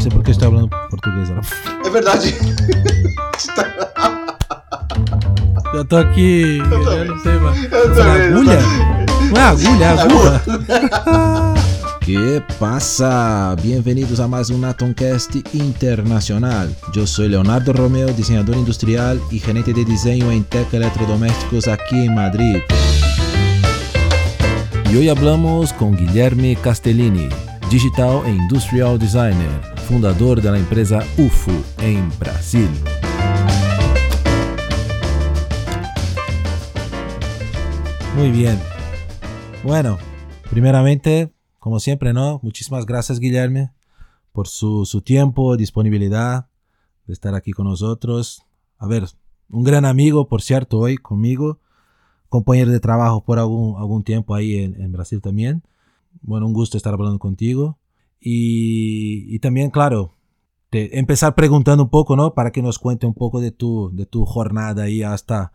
Não sei porque estou falando português. Ela... É verdade. Eu tô aqui. Eu, eu não sei, mano. Eu também, agulha? Não é agulha, é agulha. Que passa? Bem-vindos a mais um Natoncast Internacional. Eu sou Leonardo Romeo, desenhador industrial e gerente de desenho em Tech Eletrodomésticos aqui em Madrid. E hoje hablamos com Guilherme Castellini, digital e industrial designer, fundador da empresa UFO em Brasil. Muy bien. Bueno, primeramente, como siempre, ¿no? Muchísimas gracias, Guillermo, por su, su tiempo, disponibilidad de estar aquí con nosotros. A ver, un gran amigo, por cierto, hoy conmigo, compañero de trabajo por algún, algún tiempo ahí en, en Brasil también. Bueno, un gusto estar hablando contigo. Y, y también, claro, te- empezar preguntando un poco, ¿no? Para que nos cuente un poco de tu, de tu jornada ahí hasta,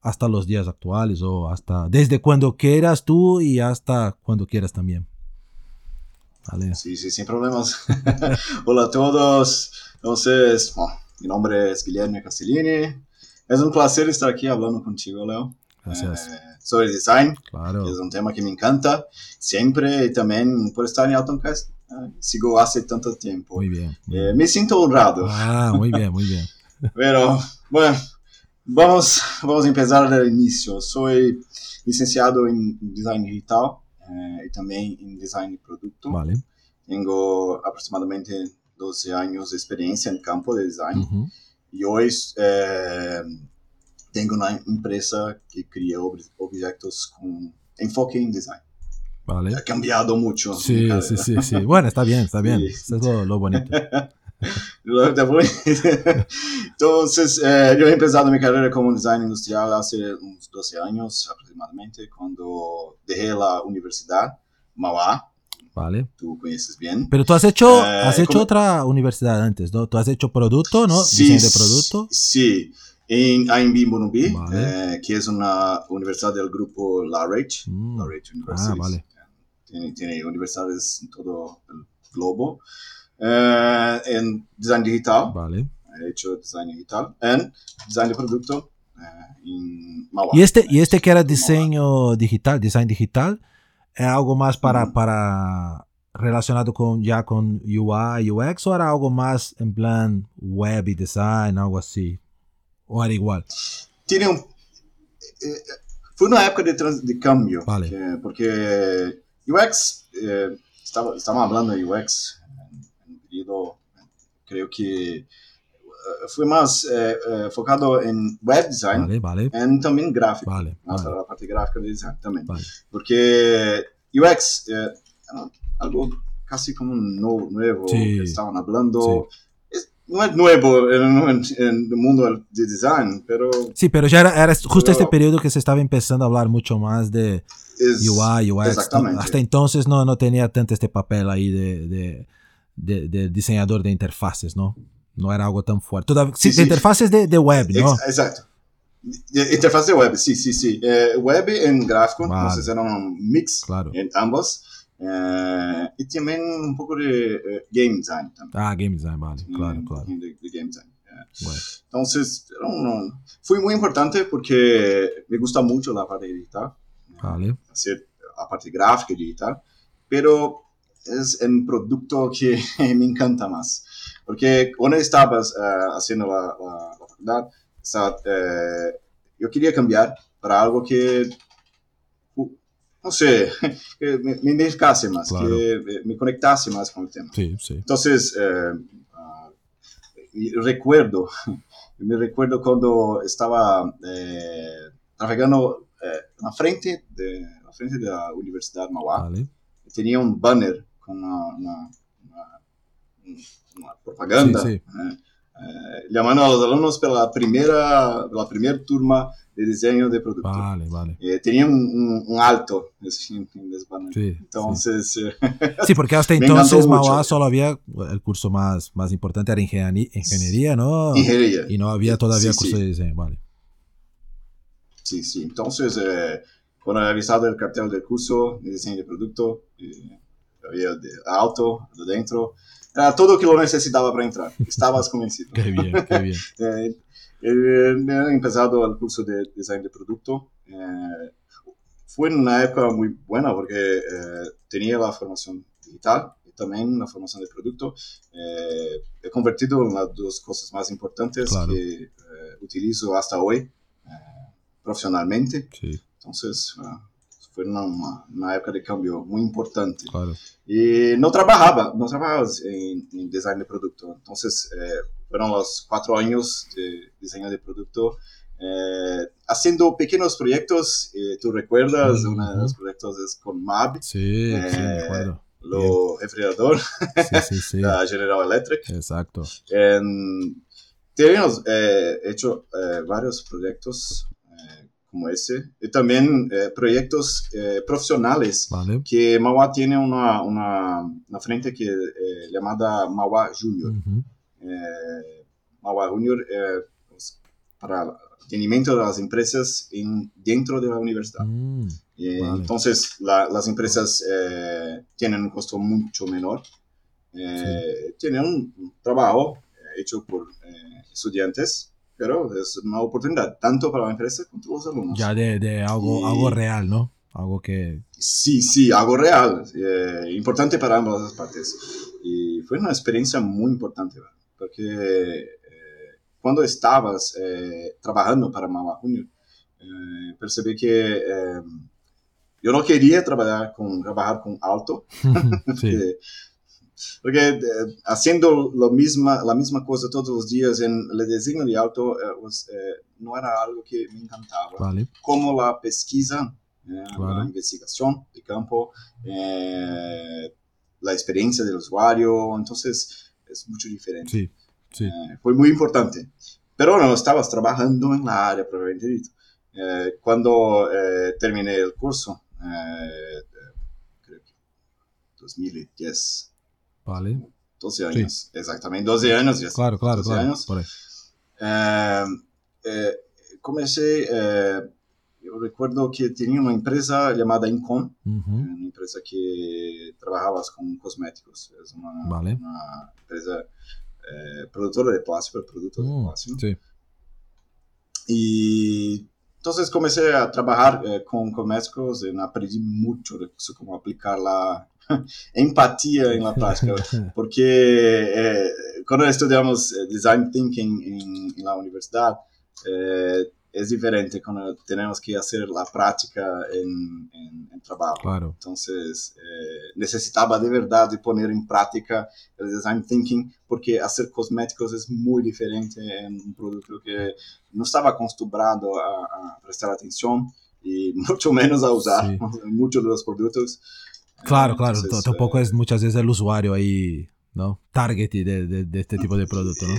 hasta los días actuales o hasta desde cuando quieras tú y hasta cuando quieras también. Vale. Sí, sí, sin problemas. Hola a todos. Entonces, bueno, mi nombre es Guillermo Castellini. Es un placer estar aquí hablando contigo, Leo. Gracias. Eh, sobre design, Claro. es un tema que me encanta. Siempre y también por estar en Autoncast. Sigo hace tanto tiempo. Muy bien. muy Eh, bien. me siento honrado. Ah, muy bien, muy bien. Pero, bueno, vamos, vamos a empezar del inicio. Soy licenciado en design digital eh, y también en design de producto. Vale. Tengo aproximadamente 12 años de experiencia en el campo de design Ujú. y hoy eh, tengo una empresa que cría ob- objetos con enfoque en design. Vale. Ha cambiado mucho. Sí, sí, sí, sí. Bueno, está bien, está bien. Sí. Eso es lo, lo bonito. Entonces, eh, yo he empezado mi carrera como design industrial hace unos 12 años aproximadamente, cuando dejé la universidad, Mauá, Vale. tú conoces bien. Pero tú has hecho, Eh, has hecho ¿cómo? otra universidad antes, ¿no? Tú has hecho producto, ¿no? Sí, Diseño de producto. Sí, en AMB Morumbi, Vale. eh, que es una universidad del grupo La Reich, Mm. La Reich University. Ah, vale. Tiene, tiene universidades en todo el globo. Eh, en design digital, Vale. he hecho design digital, en design de producto eh, en Mauá. Y este, y este que era Mauá. diseño digital, design digital, ¿era algo más para, Ujú. para relacionado con ya con UI, UX o era algo más en plan web y design, algo así? ¿O era igual? Tiene un... eh, fue una época de, trans- de cambio, Vale. que- porque UX, eh, estaba, estamos hablando de UX en periodo, creo que fue más eh, eh, focado en web design Vale, vale, también gráfico, vale, hasta la parte gráfica de design también. vale. Porque UX, algo casi como no- nuevo, Sí. que estaban hablando. Es- no es nuevo en, el mundo de design, pero Sí, pero ya era, era justo Pero- este periodo que se estaba empezando a hablar mucho más de es... UI, UX. Hasta entonces no, no tenía tanto este papel ahí de, de, de- de diseñador de interfaces, ¿no? No era algo tan fuerte. Todav- sí, Sí, de interfaces de, de web, ¿no? Ex- exacto. De- Interfaz de web, sí, sí, sí. Eh, web en gráfico, Vale. entonces era un mix Claro. en ambos. Eh, y también un poco de eh, game design también. Ah, game design, vale, claro, Un claro. poquito De, de game design. eh. Bueno, Entonces, era un- fue muy importante porque me gusta mucho la parte digital, vale. hacer la parte gráfica y digital, pero es un producto que me encanta más. Porque cuando estabas eh, haciendo la, la- la facultad, estaba, eh, yo quería cambiar para algo que, uh, no sé, que me, me identificase más, Claro. que me- me conectase más con el tema. Sí, sí. Entonces, eh, y recuerdo, me recuerdo cuando estaba eh, trabajando eh, en la frente de la frente de la Universidad Mauá, Vale. tenía un banner con una, una- una- una propaganda Sí, sí. eh, eh, llamando a los alumnos para la primera, la primera turma de diseño de producto. Vale, vale. Eh, tenía un, un- un alto en. Sí, sí. Entonces, eh, Sí, porque hasta entonces. Mauá solo había el curso más, más importante era ingeniería, ¿no? ingeniería. Y no había todavía Sí, curso sí. de diseño, vale. Sí, sí. Entonces, eh, cuando he revisado el cartel del curso de diseño de producto, eh, había de alto, de dentro, era todo que lo necesitaba para entrar. Estabas convencido. qué bien, qué bien. Eh, eh, he empezado el curso de design de producto. Eh, fue una época muy buena porque eh, tenía la formación digital y también la formación de producto. Eh, he convertido en las dos cosas más importantes Claro. que eh, utilizo hasta hoy eh, profesionalmente. Sí, Entonces, ah, fue una, una- una época de cambio muy importante. claro. Y no trabajaba, no trabajaba en, en design de producto. Entonces, eh, fueron los cuatro años de diseño de producto, eh, haciendo pequeños proyectos. eh, Tú recuerdas, Ujú. uno de los proyectos es con MAB, Sí, sí, me Eh, acuerdo. lo refrigerador, Sí, sí, sí. la General Electric. Exacto. En, tenemos eh, hecho eh, varios proyectos eh, como ese y también eh, proyectos eh, profesionales Vale. que Mauá tiene una, una, una frente que eh, llamada Mauá Junior. Ujú. Eh, Mauá Junior eh, para el mantenimiento de las empresas en, dentro de la universidad. Mm, Eh, Vale. Entonces, la- las empresas eh, tienen un costo mucho menor. Eh, Tienen un trabajo eh, hecho por estudiantes, pero es una oportunidad tanto para la empresa como para los alumnos. Ya de, de algo, Y- algo real, ¿no? Algo que... Sí, sí, algo real, eh, importante para ambas partes. Y fue una experiencia muy importante, ¿verdad? porque eh, cuando estabas eh, trabajando para Mama Junior, eh, percibí que eh, yo no quería trabajar con, trabajar con alto, sí, porque, porque, eh, haciendo lo misma, la misma cosa todos los días en el diseño de auto eh, pues, eh, no era algo que me encantaba vale. como la pesquisa, eh, la investigación de campo, eh, la experiencia del usuario, entonces es mucho diferente. Sí, sí. Fue muy importante. Pero no estabas trabajando en la área propiamente dicho. Cuando terminé el curso, creo que 2010, Vale. 12 años, exactamente, 12 años. ya Claro, claro, 12 claro. años. Por ahí. Eh, eh, comencé, eh, yo recuerdo que tenía una empresa llamada Incon, Ujú. una empresa que trabajaba con cosméticos, es una, Vale. una empresa eh, productora de plástico, de productos de Mm, plástico. sí. Y entonces comencé a trabajar eh, con cosméticos y aprendí mucho de eso, cómo aplicar la empatía en la práctica. porque eh, cuando estudiamos eh, design thinking en, en la universidad eh, es diferente cuando tenemos que hacer la práctica en, en, en trabajo. Claro. Entonces eh, necesitaba de verdad de poner en práctica el design thinking porque hacer cosméticos es muy diferente en un producto que no estaba acostumbrado a, a prestar atención y mucho menos a usar Sí. muchos de los productos. Claro, Eh, claro. entonces, Tampoco eh, es muchas veces el usuario ahí, ¿no? Target de, de, de este tipo de producto, ¿no?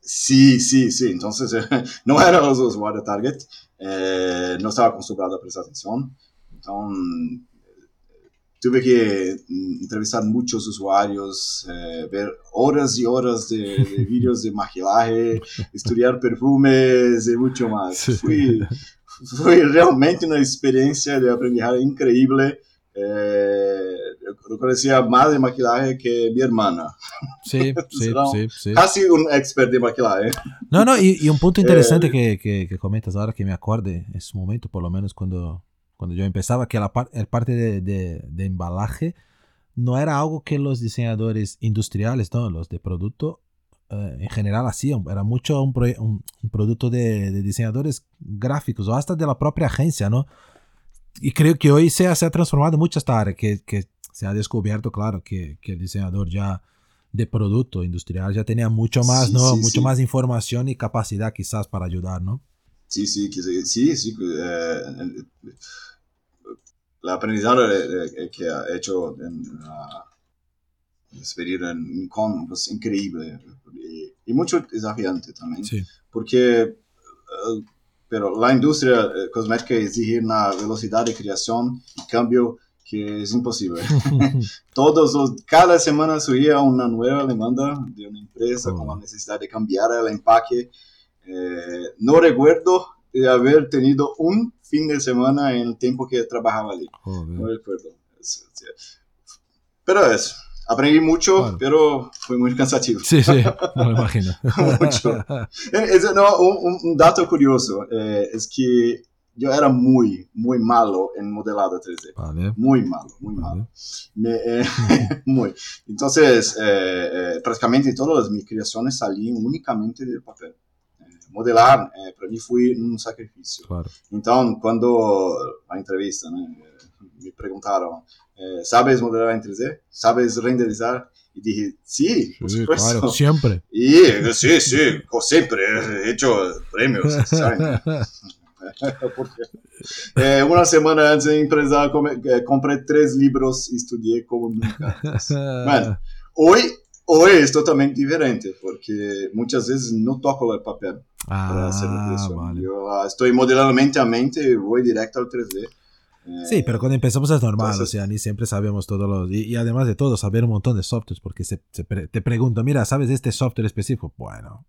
Sí, sí, sí. Entonces, no era los usuarios target. eh, no estaba acostumbrado a prestar atención. Entonces, eh, tuve que mm, entrevistar muchos usuarios, eh, ver horas y horas de, de vídeos de maquillaje, estudiar perfumes y mucho más. Sí. Fui, fue realmente una experiencia de aprendizaje increíble. Eh, yo conocía más de maquillaje que mi hermana. Sí, sí, Será un- sí, sí. Casi un expert de maquillaje. No, no, y, y un punto interesante Eh, que, que, que comentas ahora que me acuerde en su momento, por lo menos cuando, cuando yo empezaba, que la, par- parte de, de, de embalaje no era algo que los diseñadores industriales, ¿no? los de producto, eh, en general hacían. Era mucho un, proye- un- un producto de, de diseñadores gráficos o hasta de la propia agencia, ¿no? Y creo que hoy se ha, se ha transformado mucho esta área, que, que se ha descubierto, claro, que, que el diseñador ya de producto industrial ya tenía mucho más, Sí, ¿no? sí, mucho sí. más información y capacidad quizás para ayudar, ¿no? Sí, sí, sí, sí, eh, el, aprendizaje eh, eh, que ha hecho en experiencia en con pues increíble y, y mucho desafiante también, porque eh, pero la industria eh, cosmética exige una velocidad de creación y cambio que es imposible. Todos los, cada semana subía una nueva demanda de una empresa con la necesidad de cambiar el empaque. Eh, no recuerdo de haber tenido un fin de semana en el tiempo que trabajaba allí. No Joder. recuerdo. Pero es, aprendí mucho, Claro. pero fue muy cansativo. Sí, sí, no me imagino. Mucho. Eh, es- no, un, un- dato curioso eh, es que yo era muy, muy malo en modelado 3D. Vale, Muy malo, muy vale. malo. Me- eh, muy. Entonces, eh, eh, prácticamente todas mis creaciones salían únicamente del papel. Eh, modelar, para mí fue un sacrificio. Claro. Então, quando a entrevista né, me perguntaram, eh, ¿sabes modelar en 3D? ¿Sabes renderizar? Y dije, sí, por Sí, supuesto. claro, siempre. Y eh, sí, sí, como siempre he hecho premios. ¿saben? Porque, eh, una semana antes de empresa come- eh, compré tres libros y estudié como nunca. antes. Bueno, hoy, hoy es totalmente diferente porque muchas veces no toco el papel para hacer la Ah, creación. vale. Yo ah, estoy modelando mente a mente y voy directo al 3D. Sí, pero cuando empezamos es normal, Entonces- o sea, ni siempre sabemos todos los... Y, y además de todo, saber un montón de softwares, porque se, se pre- te pregunto, mira, ¿sabes este software específico? Bueno,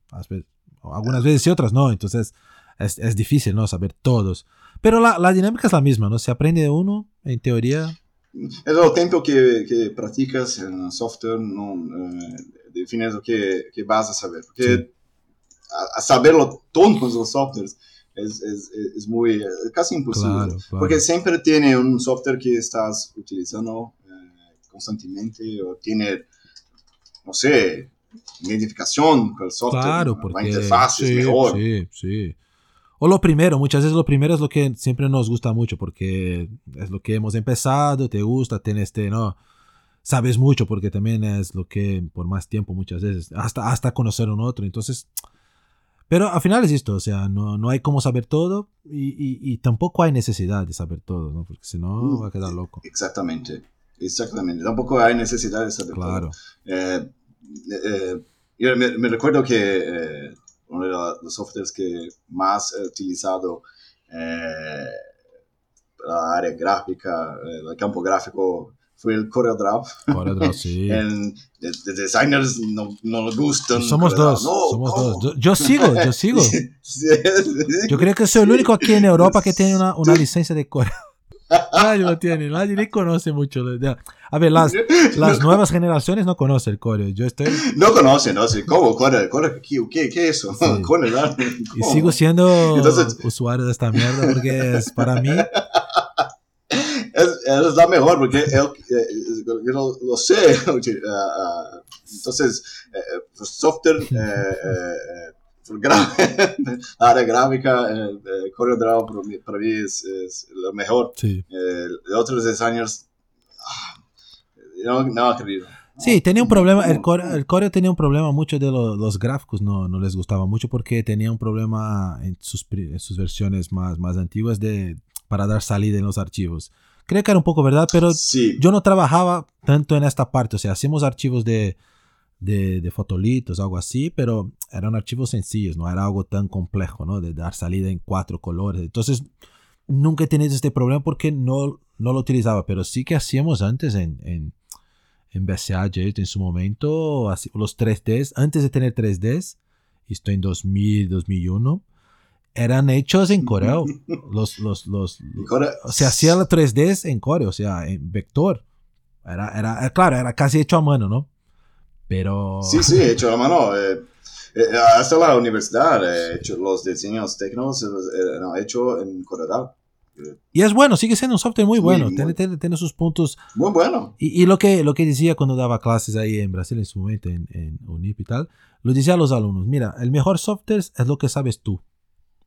algunas veces y otras no, entonces es, es difícil, ¿no? Saber todos. Pero la, la dinámica es la misma, ¿no? Se aprende de uno, en teoría. Es el tiempo que, que practicas en software, no eh, defines lo que, que vas a saber. Porque a, a saberlo todos los softwares es, es, es muy, eh, casi imposible. Claro, claro. Porque siempre tiene un software que estás utilizando eh, constantemente o tiene, no sé, identificación con el software. Claro, la porque... interfaz sí, es mejor. Sí, sí. O lo primero, muchas veces lo primero es lo que siempre nos gusta mucho, porque es lo que hemos empezado, te gusta, tienes este, ¿no? Sabes mucho, porque también es lo que por más tiempo muchas veces, hasta, hasta conocer un otro, entonces... Pero al final es esto, o sea, no, no hay cómo saber todo y, y- y tampoco hay necesidad de saber todo, ¿no? Porque si no, Mm. va a quedar loco. Exactamente, exactamente. Tampoco hay necesidad de saber todo. Claro. Eh, eh, yo me, me recuerdo que eh, uno de los softwares que más he utilizado eh, para la área gráfica, eh, el campo gráfico, fue el CorelDRAW. Ahora, sí. En, de, de designers no, no les gustan. Somos dos, No, somos ¿cómo? dos. Yo, yo sigo, yo sigo. Yo creo que soy el único aquí en Europa que tiene una, una licencia de Corel. Nadie lo tiene, nadie ni conoce mucho. A ver, las, las nuevas generaciones no conocen el Corel. Yo estoy No conocen, no sé. ¿Cómo? Corel, ¿qué, qué, qué es eso? Sí. Y sigo siendo Entonces- usuario de esta mierda porque es para mí. Es, es la mejor porque él, eh, yo lo, lo sé. entonces, eh, software, eh, eh, eh, gra- la área gráfica, eh, eh, CorelDRAW para mí, para mí es, es lo mejor. Sí. Eh, otros designers, ah, no, no acredito. Sí, tenía un problema. El Corel, el tenía un problema. Muchos de lo- los gráficos no, no les gustaba mucho porque tenía un problema en sus, en sus versiones más, más antiguas de, para dar salida en los archivos. Creo que era un poco verdad, pero Sí, yo no trabajaba tanto en esta parte, o sea, hacíamos archivos de, de, de fotolitos, algo así, pero eran archivos sencillos, no era algo tan complejo, ¿no? De dar salida en cuatro colores. Entonces, nunca he tenido este problema porque no, no lo utilizaba, pero sí que hacíamos antes en, en, en BCA en su momento, los 3Ds, antes de tener 3Ds, y estoy en 2000, 2001, eran hechos en Corel. Los, los, los, Corel- se hacía la 3D en core, o sea, en vector. Era, era, eh, claro, era casi hecho a mano, ¿no? Pero... Sí, sí, he hecho a mano. eh, eh, hasta la universidad he hecho los diseños técnicos, eh, eh, no, he hecho en CorelDRAW. Y es bueno, sigue siendo un software muy Muy, bueno, muy. Tiene, tiene, tiene sus puntos. Muy bueno. Y, y lo, que, lo que decía cuando daba clases ahí en Brasil en su momento, en, en UNIP y tal, lo decía a los alumnos, mira, el mejor software es lo que sabes tú.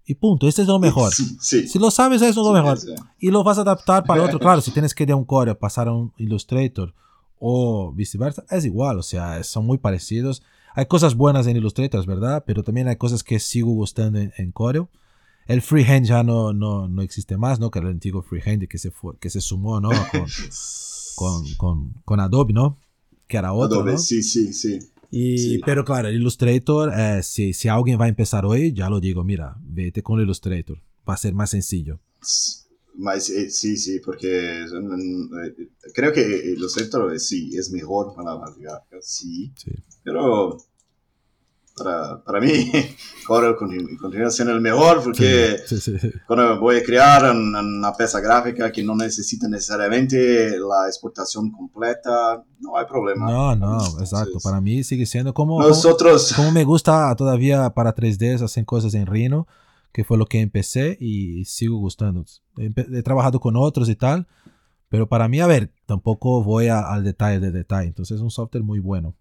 Y punto, este es lo mejor. Sí, sí. Si lo sabes, eso es lo mejor. y lo vas a adaptar para otro. Claro, si tienes que de un Core pasar a un Illustrator o viceversa, es igual, o sea, son muy parecidos. Hay cosas buenas en Illustrator, verdad, pero también hay cosas que sigo gustando en, en Corel. El freehand ya no, no, no existe más, ¿no? Que era el antiguo freehand que se, fue, que se sumó, ¿no? Con, con, con, con Adobe, ¿no? Que era otro, Adobe, ¿no? sí, sí, sí. Y, Sí. Pero claro, Illustrator, eh, si, si alguien va a empezar hoy, ya lo digo, mira, vete con Illustrator. Va a ser más sencillo. Mas, eh, sí, sí, porque eh, creo que Illustrator eh, sí es mejor para la gráfica, sí, Sí. pero para, para mí, Corel continúa siendo el mejor porque cuando voy a crear una pieza gráfica que no necesita necesariamente la exportación completa, no hay problema. No, no, exacto. Para mí sigue siendo como, nosotros, como, me gusta todavía para 3D, hacen cosas en Rhino, que fue lo que empecé y sigo gustando. He, trabajado con otros y tal, pero para mí, a ver, tampoco voy al detalle de detalle. Entonces es un software muy bueno.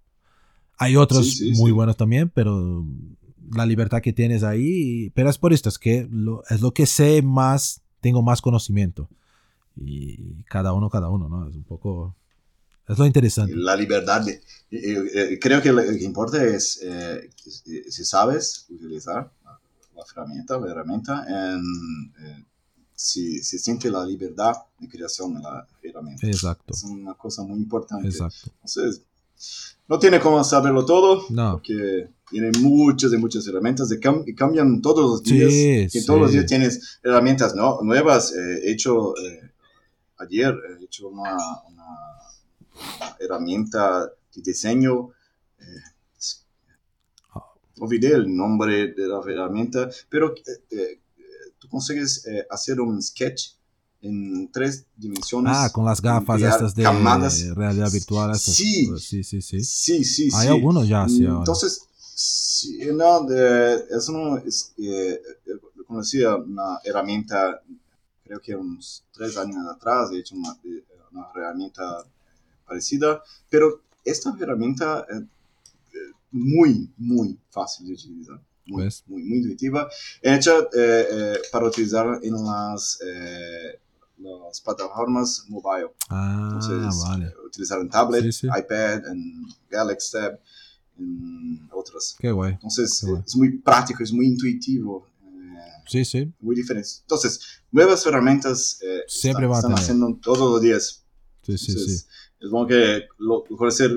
Hay otros muy buenos también, pero la libertad que tienes ahí, pero es por esto, es que es lo que sé más, tengo más conocimiento. Y cada uno, cada uno, ¿no? Es un poco... Es lo interesante. La libertad. De, eh, creo que lo que importa es eh, si sabes utilizar la herramienta, la herramienta, en, si se siente la libertad de creación de la herramienta. Exacto. Es una cosa muy importante. Exacto. Entonces, no tiene cómo saberlo todo, no. porque tiene muchas y muchas herramientas que cambian todos los días. Sí, todos los días tienes herramientas nuevas. Eh, he hecho, eh, ayer, he hecho una, herramienta de diseño. Eh, olvidé el nombre de la herramienta, pero tú consigues hacer un sketch en tres dimensiones. Ah, con las gafas estas de realidad virtual. Sí, sí, sí, sí. Sí, sí, Hay algunos ya, sí. Entonces, no, de, eso no es, eh, conocía una herramienta, creo que unos tres años atrás, he hecho una, una herramienta parecida, pero esta herramienta es muy, muy fácil de utilizar. Muy, pues. muy, muy intuitiva, hecha eh, eh, para utilizar en las eh, las plataformas mobile. Ah, Entonces, vale. Eh, utilizar un tablet, iPad, en Galaxy Tab, en otras. Qué guay. Entonces, es muy práctico, es muy intuitivo. Eh, sí, sí. Muy diferente. Entonces, nuevas herramientas eh, Siempre están, haciendo todos los días. Sí, sí, sí. Es bueno que lo, conocer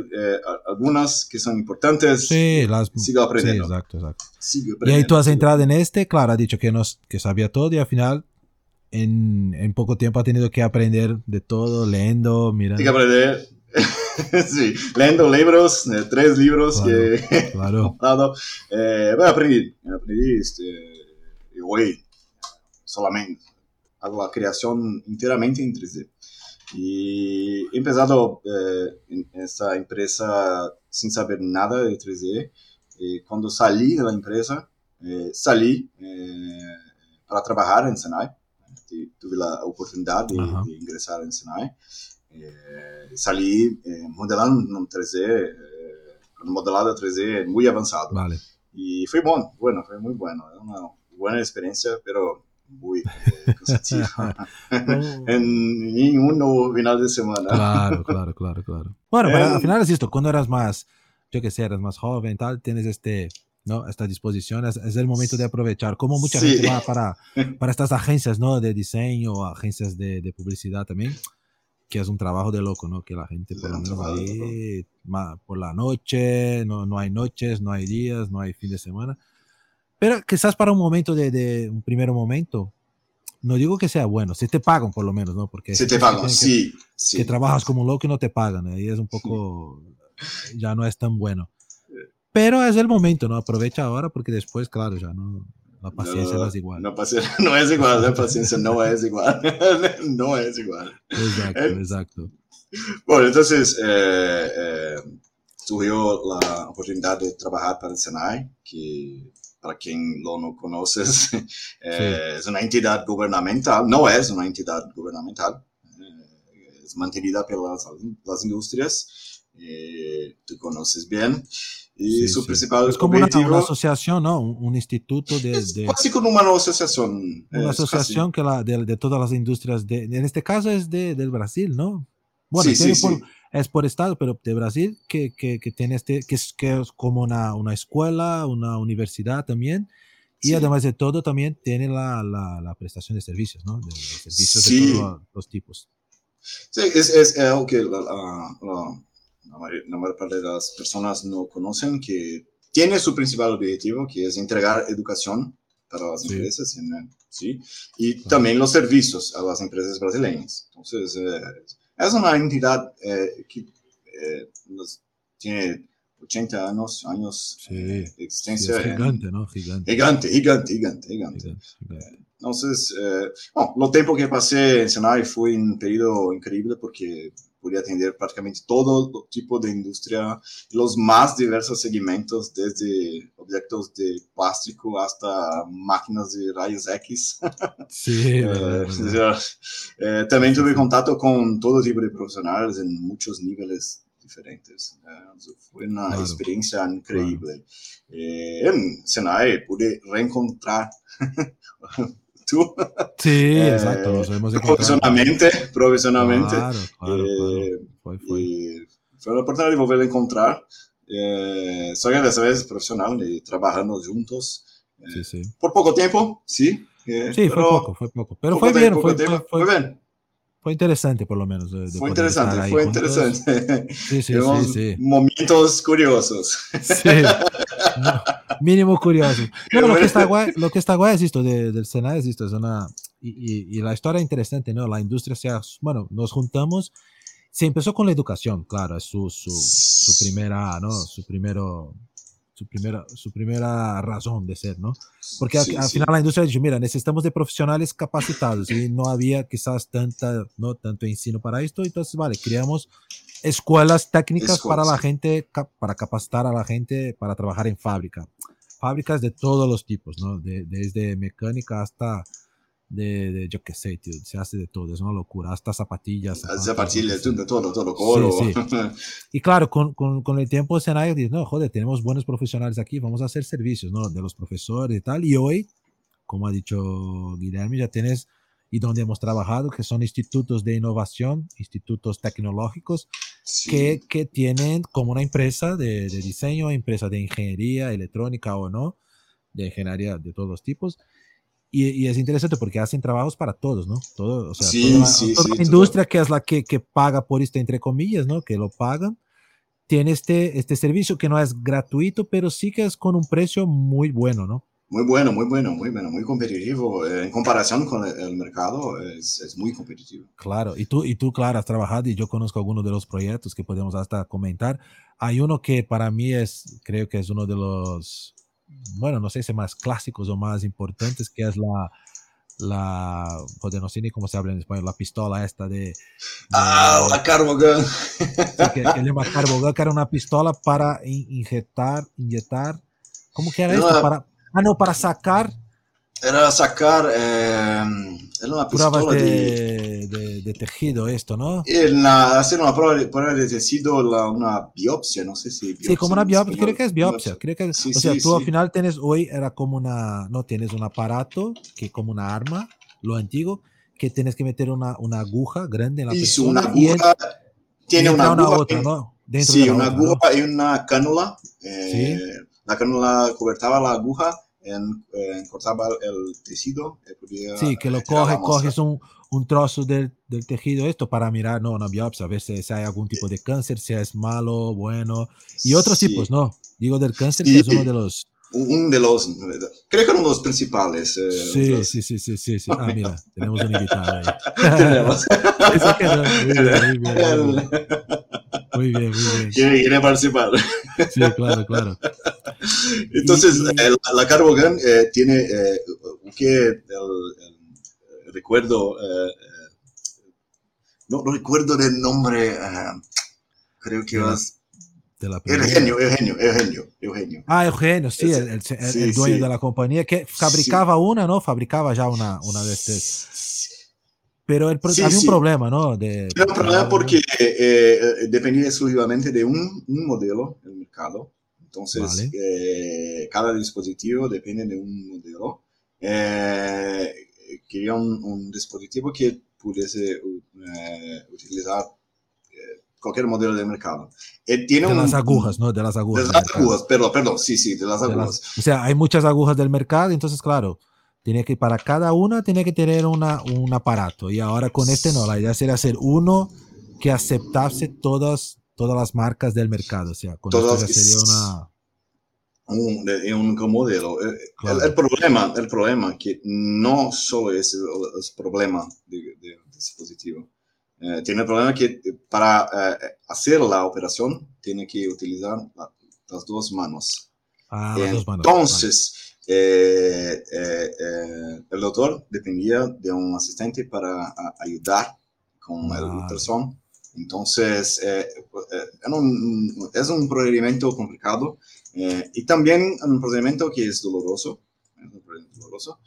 algunas que son importantes. Sí, las. Sigo aprendiendo. Sí, exacto, exacto. Y ahí tú has entrado en este, claro, has dicho que, nos, que sabía todo y al final en, en, poco tiempo ha tenido que aprender de todo, leyendo, mirando. Tiene que aprender, sí, leyendo libros, eh, tres libros que claro. he comprado. Eh, bueno, aprendí, aprendí, este, y hoy solamente hago la creación enteramente en 3D. Y he empezado eh, en esta empresa sin saber nada de 3D. Y cuando salí de la empresa, eh, salí eh, para trabajar en Senai tuve la oportunidad de, de ingresar en Senai. Eh, salí eh, modelando en 3D, eh, modelado 3D muy avanzado. Vale. Y fue bueno, bueno, fue muy bueno, una buena experiencia, pero muy eh, en, un final de semana. Claro, claro, claro, claro. Bueno, pero al final es esto, cuando eras más, yo que sé, eras más joven, tal, tienes este ¿no? Esta disposición es, el momento de aprovechar. Como mucha gente va para, para estas agencias, ¿no? De diseño, agencias de, de, publicidad también, que es un trabajo de loco, ¿no? Que la gente por la noche, no, no hay noches, no hay días, no hay fin de semana. Pero quizás para un momento de, de un primer momento, no digo que sea bueno, si te pagan por lo menos, ¿no? Porque si te pagan, sí, que, sí. Que trabajas como loco y no te pagan, ahí es un poco, ya no es tan bueno. Pero es el momento, ¿no? Aprovecha ahora porque después, claro, ya no, la paciencia no, es igual. No, no es igual, la paciencia no es igual. no es igual. Exacto, eh, exacto. Bueno, entonces eh, eh, surgió la oportunidad de trabajar para el Senai, que para quien lo no conoces, eh, sí. es una entidad gubernamental, no es una entidad gubernamental, eh, es mantenida por las, las industrias, eh, tú conoces bien. Y su principal es como objetivo, una, asociación, ¿no? Un, instituto de... Es de, casi como una asociación. Una asociación que la, de, de, todas las industrias, de, en este caso es de, del Brasil, ¿no? Bueno, sí, sí, por, sí. es por estado, pero de Brasil, que, que, que tiene este, que es, que es como una, una escuela, una universidad también. Y además de todo, también tiene la, la, la prestación de servicios, ¿no? De, de servicios de todos los tipos. Sí, es, es algo que la, la mayor, parte de las personas no conocen, que tiene su principal objetivo, que es entregar educación para las sí. empresas, ¿sí? y también los servicios a las empresas brasileñas. Entonces, eh, es una entidad eh, que eh, tiene 80 años, años Sí. de Sí, existencia. es en- gigante, ¿no? Gigante. Gigante, gigante, gigante, gigante. gigante, gigante. Entonces, eh, bueno, lo tiempo que pasé en Senai fue un periodo increíble porque pude atender prácticamente todo tipo de industria, los más diversos segmentos, desde objetos de plástico hasta máquinas de rayos X. Sí, Eh, verdad, verdad. eh, también tuve contacto con todo tipo de profesionales en muchos niveles diferentes. Eh, fue una Claro. experiencia increíble. Eh, en Senai pude reencontrar tú Sí, eh, exacto, nos hemos encontrado. profesionalmente, profesionalmente. Claro, claro, claro. Eh, Fue, fue. y fue una oportunidad de volver a encontrar. Eh, que dessa vez profesional y trabajando juntos. eh, Sí, sí. Por poco tiempo, sí. eh, Sí, fue poco, fue poco. Pero poco fue bien, fue, poco tiempo. fue, fue, bien. fue interesante por lo menos. de- de Fue interesante, fue juntos. interesante. Sí, sí, sí, sí. Momentos curiosos. Sí. No, mínimo curioso. No, lo que está guay, lo que está guay es esto de, del Senado, es esto, es una, y, y, y la historia interesante, ¿no? La industria se ha, bueno, nos juntamos, se empezó con la educación, claro, es su, su, su primera, ¿no? Su primero, su primera, su primera razón de ser, ¿no? Porque al, Sí, al sí. final la industria dice, mira, necesitamos de profesionales capacitados y no había quizás tanta, no tanto ensino para esto, entonces, vale, creamos escuelas técnicas para Escuelas, la sí. gente, para capacitar a la gente para trabajar en fábrica. Fábricas de todos los tipos, ¿no? De- desde mecánica hasta de, de, yo qué sé, tío, se hace de todo, es una locura, hasta zapatillas. Zapatillas, que sea. todo, todo, todo, coro. Sí, Y claro, con, con, con el tiempo Senai dice, no, joder, tenemos buenos profesionales aquí, vamos a hacer servicios, ¿no? De los profesores y tal. Y hoy, como ha dicho Guillermo, ya tienes, y donde hemos trabajado, que son institutos de innovación, institutos tecnológicos, Sí. que, que tienen como una empresa de, de diseño, empresa de ingeniería electrónica o no, de ingeniería de todos los tipos. Y, y es interesante porque hacen trabajos para todos, ¿no? Todo, o sea, Sí, toda sí, toda la todo. industria que es la que, que paga por esto, entre comillas, ¿no? Que lo pagan, tiene este, este servicio que no es gratuito, pero sí que es con un precio muy bueno, ¿no? Muy bueno, muy bueno, muy bueno, muy competitivo. Eh, en comparación con el, el mercado, es, es muy competitivo. Claro, y tú, y tú, claro, has trabajado y yo conozco algunos de los proyectos que podemos hasta comentar. Hay uno que para mí es, creo que es uno de los, bueno, no sé si más clásicos o más importantes, que es la, la, joder, no sé ni cómo se habla en español, la pistola esta de... de- Ah, la Carbogan. sí, que, llama Carbogan, que era una pistola para in- inyectar, inyectar, ¿cómo que era Era esto? Para, ah, no, para sacar Era sacar, eh, era una pistola de... de, de, de tejido, esto, ¿no? en la- hacer una prueba de, prueba de tejido, la- una biopsia, no sé si Sí, como una biopsia, creo que es biopsia, biopsia. creo que, Sí, o sea, sí, tú al final tienes, hoy era como una, no tienes un aparato, que como una arma, lo antiguo, que tienes que meter una, una aguja grande en la Hizo persona una y aguja, tiene y una entra aguja, otra, ¿no? Dentro sí, de una otra, ¿no? aguja y una cánula. eh, La cánula cobertaba la aguja, en, eh, cortaba el tejido. eh, podía Sí, que lo la coges, un, un trozo del, del tejido, esto para mirar, no, una biopsia, a ver si, si hay algún tipo de cáncer, si es malo, bueno, y otros Sí, tipos, ¿no? Digo del cáncer, Sí. que es uno de los... Un de los, creo que uno de los principales. eh, Sí, los- sí, sí, sí, sí, sí. Ah, mira, tenemos un invitado ahí. tenemos. Muy bien, muy bien, quiere, quiere participar. Sí, claro, claro. Entonces, Y- y- eh, la, Carbogan eh, tiene eh, que el, el recuerdo, eh, no, no recuerdo del nombre, eh, creo que es De la. Eugenio, Eugenio, Eugenio, Eugenio. Ah, Eugenio, sí, el, el, sí, el dueño sí. de la compañía que fabricaba una, ¿no? Fabricaba ya una, una de estas. Pero el Sí, había un sí. problema, ¿no? De, un problema porque eh, eh, dependía exclusivamente de un, un modelo el mercado. Entonces, Vale. eh, cada dispositivo depende de un modelo. Eh, quería un, un dispositivo que pudiese eh, utilizar eh, cualquier modelo de mercado. Eh, tiene de un- las agujas, ¿no? De las De agujas. las del mercado. agujas, perdón, perdón, sí, sí, de las De las- agujas. o sea, hay muchas agujas del mercado, entonces, claro, tiene que, para cada una tiene que tener una, un aparato. Y ahora con este no, la idea sería hacer uno que aceptase todas, todas las marcas del mercado. O sea, con Todas- esto ya sería una... un, de, de un único modelo. Eh, Claro. El, el problema, el problema que no solo es el, el problema de- de- del dispositivo. Eh, tiene el problema que eh, para eh, hacer la operación tiene que utilizar la- las dos manos. Ah, las dos manos. Entonces, eh, eh, eh, el doctor dependía de un asistente para a, ayudar con el Vale. ultrasonido. Entonces, eh, eh, era un- es un procedimiento complicado eh, y también un procedimiento que es doloroso. es doloroso.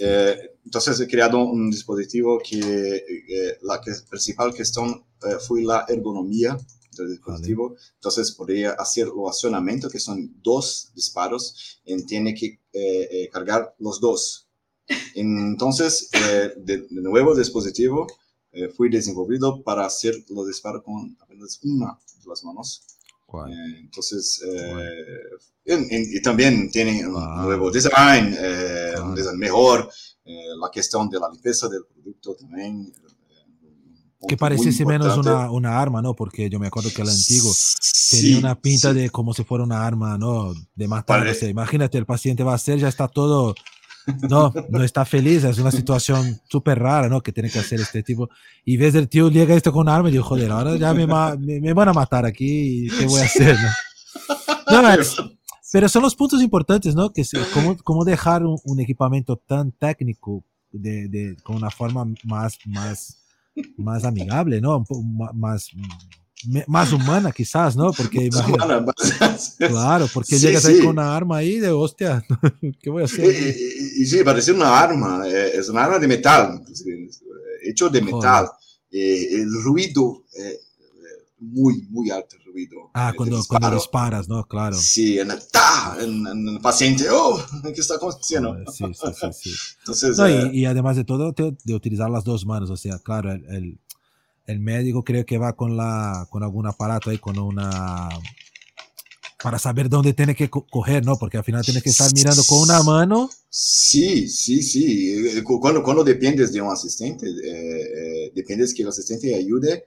Eh, entonces he creado un dispositivo que eh, la que, principal cuestión eh, fue la ergonomía del dispositivo. Entonces podría hacer el accionamiento, que son dos disparos, y tiene que eh, eh, cargar los dos. Entonces, eh, de, de nuevo el dispositivo eh, fue desenvolvido para hacer los disparos con apenas una de las manos. Guay. Eh, entonces, eh, en- en- y también tiene un Wow. nuevo design, Claro. un design mejor, la cuestión de la limpieza del producto también. Un Que pareciese menos una, una arma, ¿no? Porque yo me acuerdo que el antiguo Sí, tenía una pinta sí. de como si fuera una arma, ¿no? De matar. Pare- o sea, imagínate, el paciente va a hacer, ya está todo. No, no está feliz, es una situación súper rara, ¿no? Que tiene que hacer este tipo. Y ves el tío llega esto con arma y digo, joder, ahora ya me, me, me van a matar aquí, ¿qué voy a hacer? No, No, es- pero son los puntos importantes, ¿no? Que cómo, cómo dejar un, un equipamiento tan técnico de, de- con una forma más, más, más amigable, ¿no? Más, más humana quizás, ¿no? Porque pues, claro, porque Sí, llegas ahí con una arma ahí de hostia, ¿qué voy a hacer? y- y sí, parece una arma, eh, es una arma de metal, eh, hecho de metal. Eh, el ruido, muy, muy alto ruido. Ah, cuando, cuando disparas, ¿no? Claro. Sí, en el, ¡ta! en, en el paciente, ¡oh! ¿Qué está aconteciendo? Joder, Sí, sí, sí, sí. Entonces, No, eh, y, y además de todo, de utilizar las dos manos, o sea, claro, el, el, el médico creo que va con, la, con algún aparato ahí, con una... para saber dónde tiene que co- coger, ¿no? Porque al final tiene que estar mirando con una mano. Sí, sí, sí. Eh, cu- Cuando, cuando dependes de un asistente, eh, eh, dependes que el asistente ayude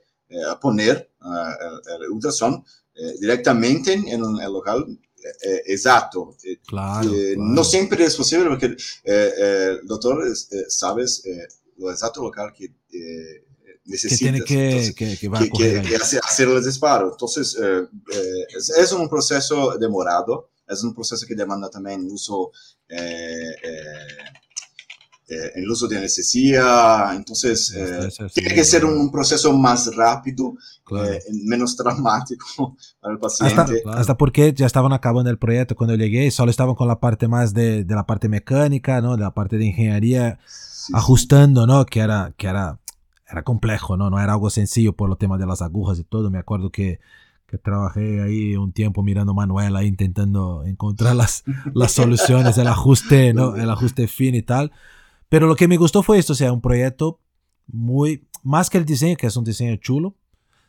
a poner el, el ultrasonido eh, directamente en el local eh, eh, exacto. Eh, Claro. eh, claro. No siempre es posible porque eh, eh, el doctor eh, sabes eh, lo exacto local que eh, que necesitas. tiene que, Entonces, que, va a que, que- que hace- hacer el disparo. Entonces, eh, eh, es, es un proceso demorado, es un proceso que demanda también uso, eh, eh, el uso de anestesia. Entonces, eh, sí, tiene que ser claro. un proceso más rápido, Claro. eh, menos traumático para el Hasta, paciente. hasta porque ya estaban acabando el proyecto cuando llegué solo estaban con la parte más de, de la parte mecánica, ¿no? De la parte de ingeniería, Sí, ajustando, ¿no? Que era, que era, era complejo, ¿no? No era algo sencillo por los temas de las agujas y todo. Me acuerdo que, que trabajé ahí un tiempo mirando manual ahí intentando encontrar las, las soluciones, el ajuste, ¿no? El ajuste fino y tal. Pero lo que me gustó fue esto, o sea, un proyecto muy, más que el diseño, que es un diseño chulo,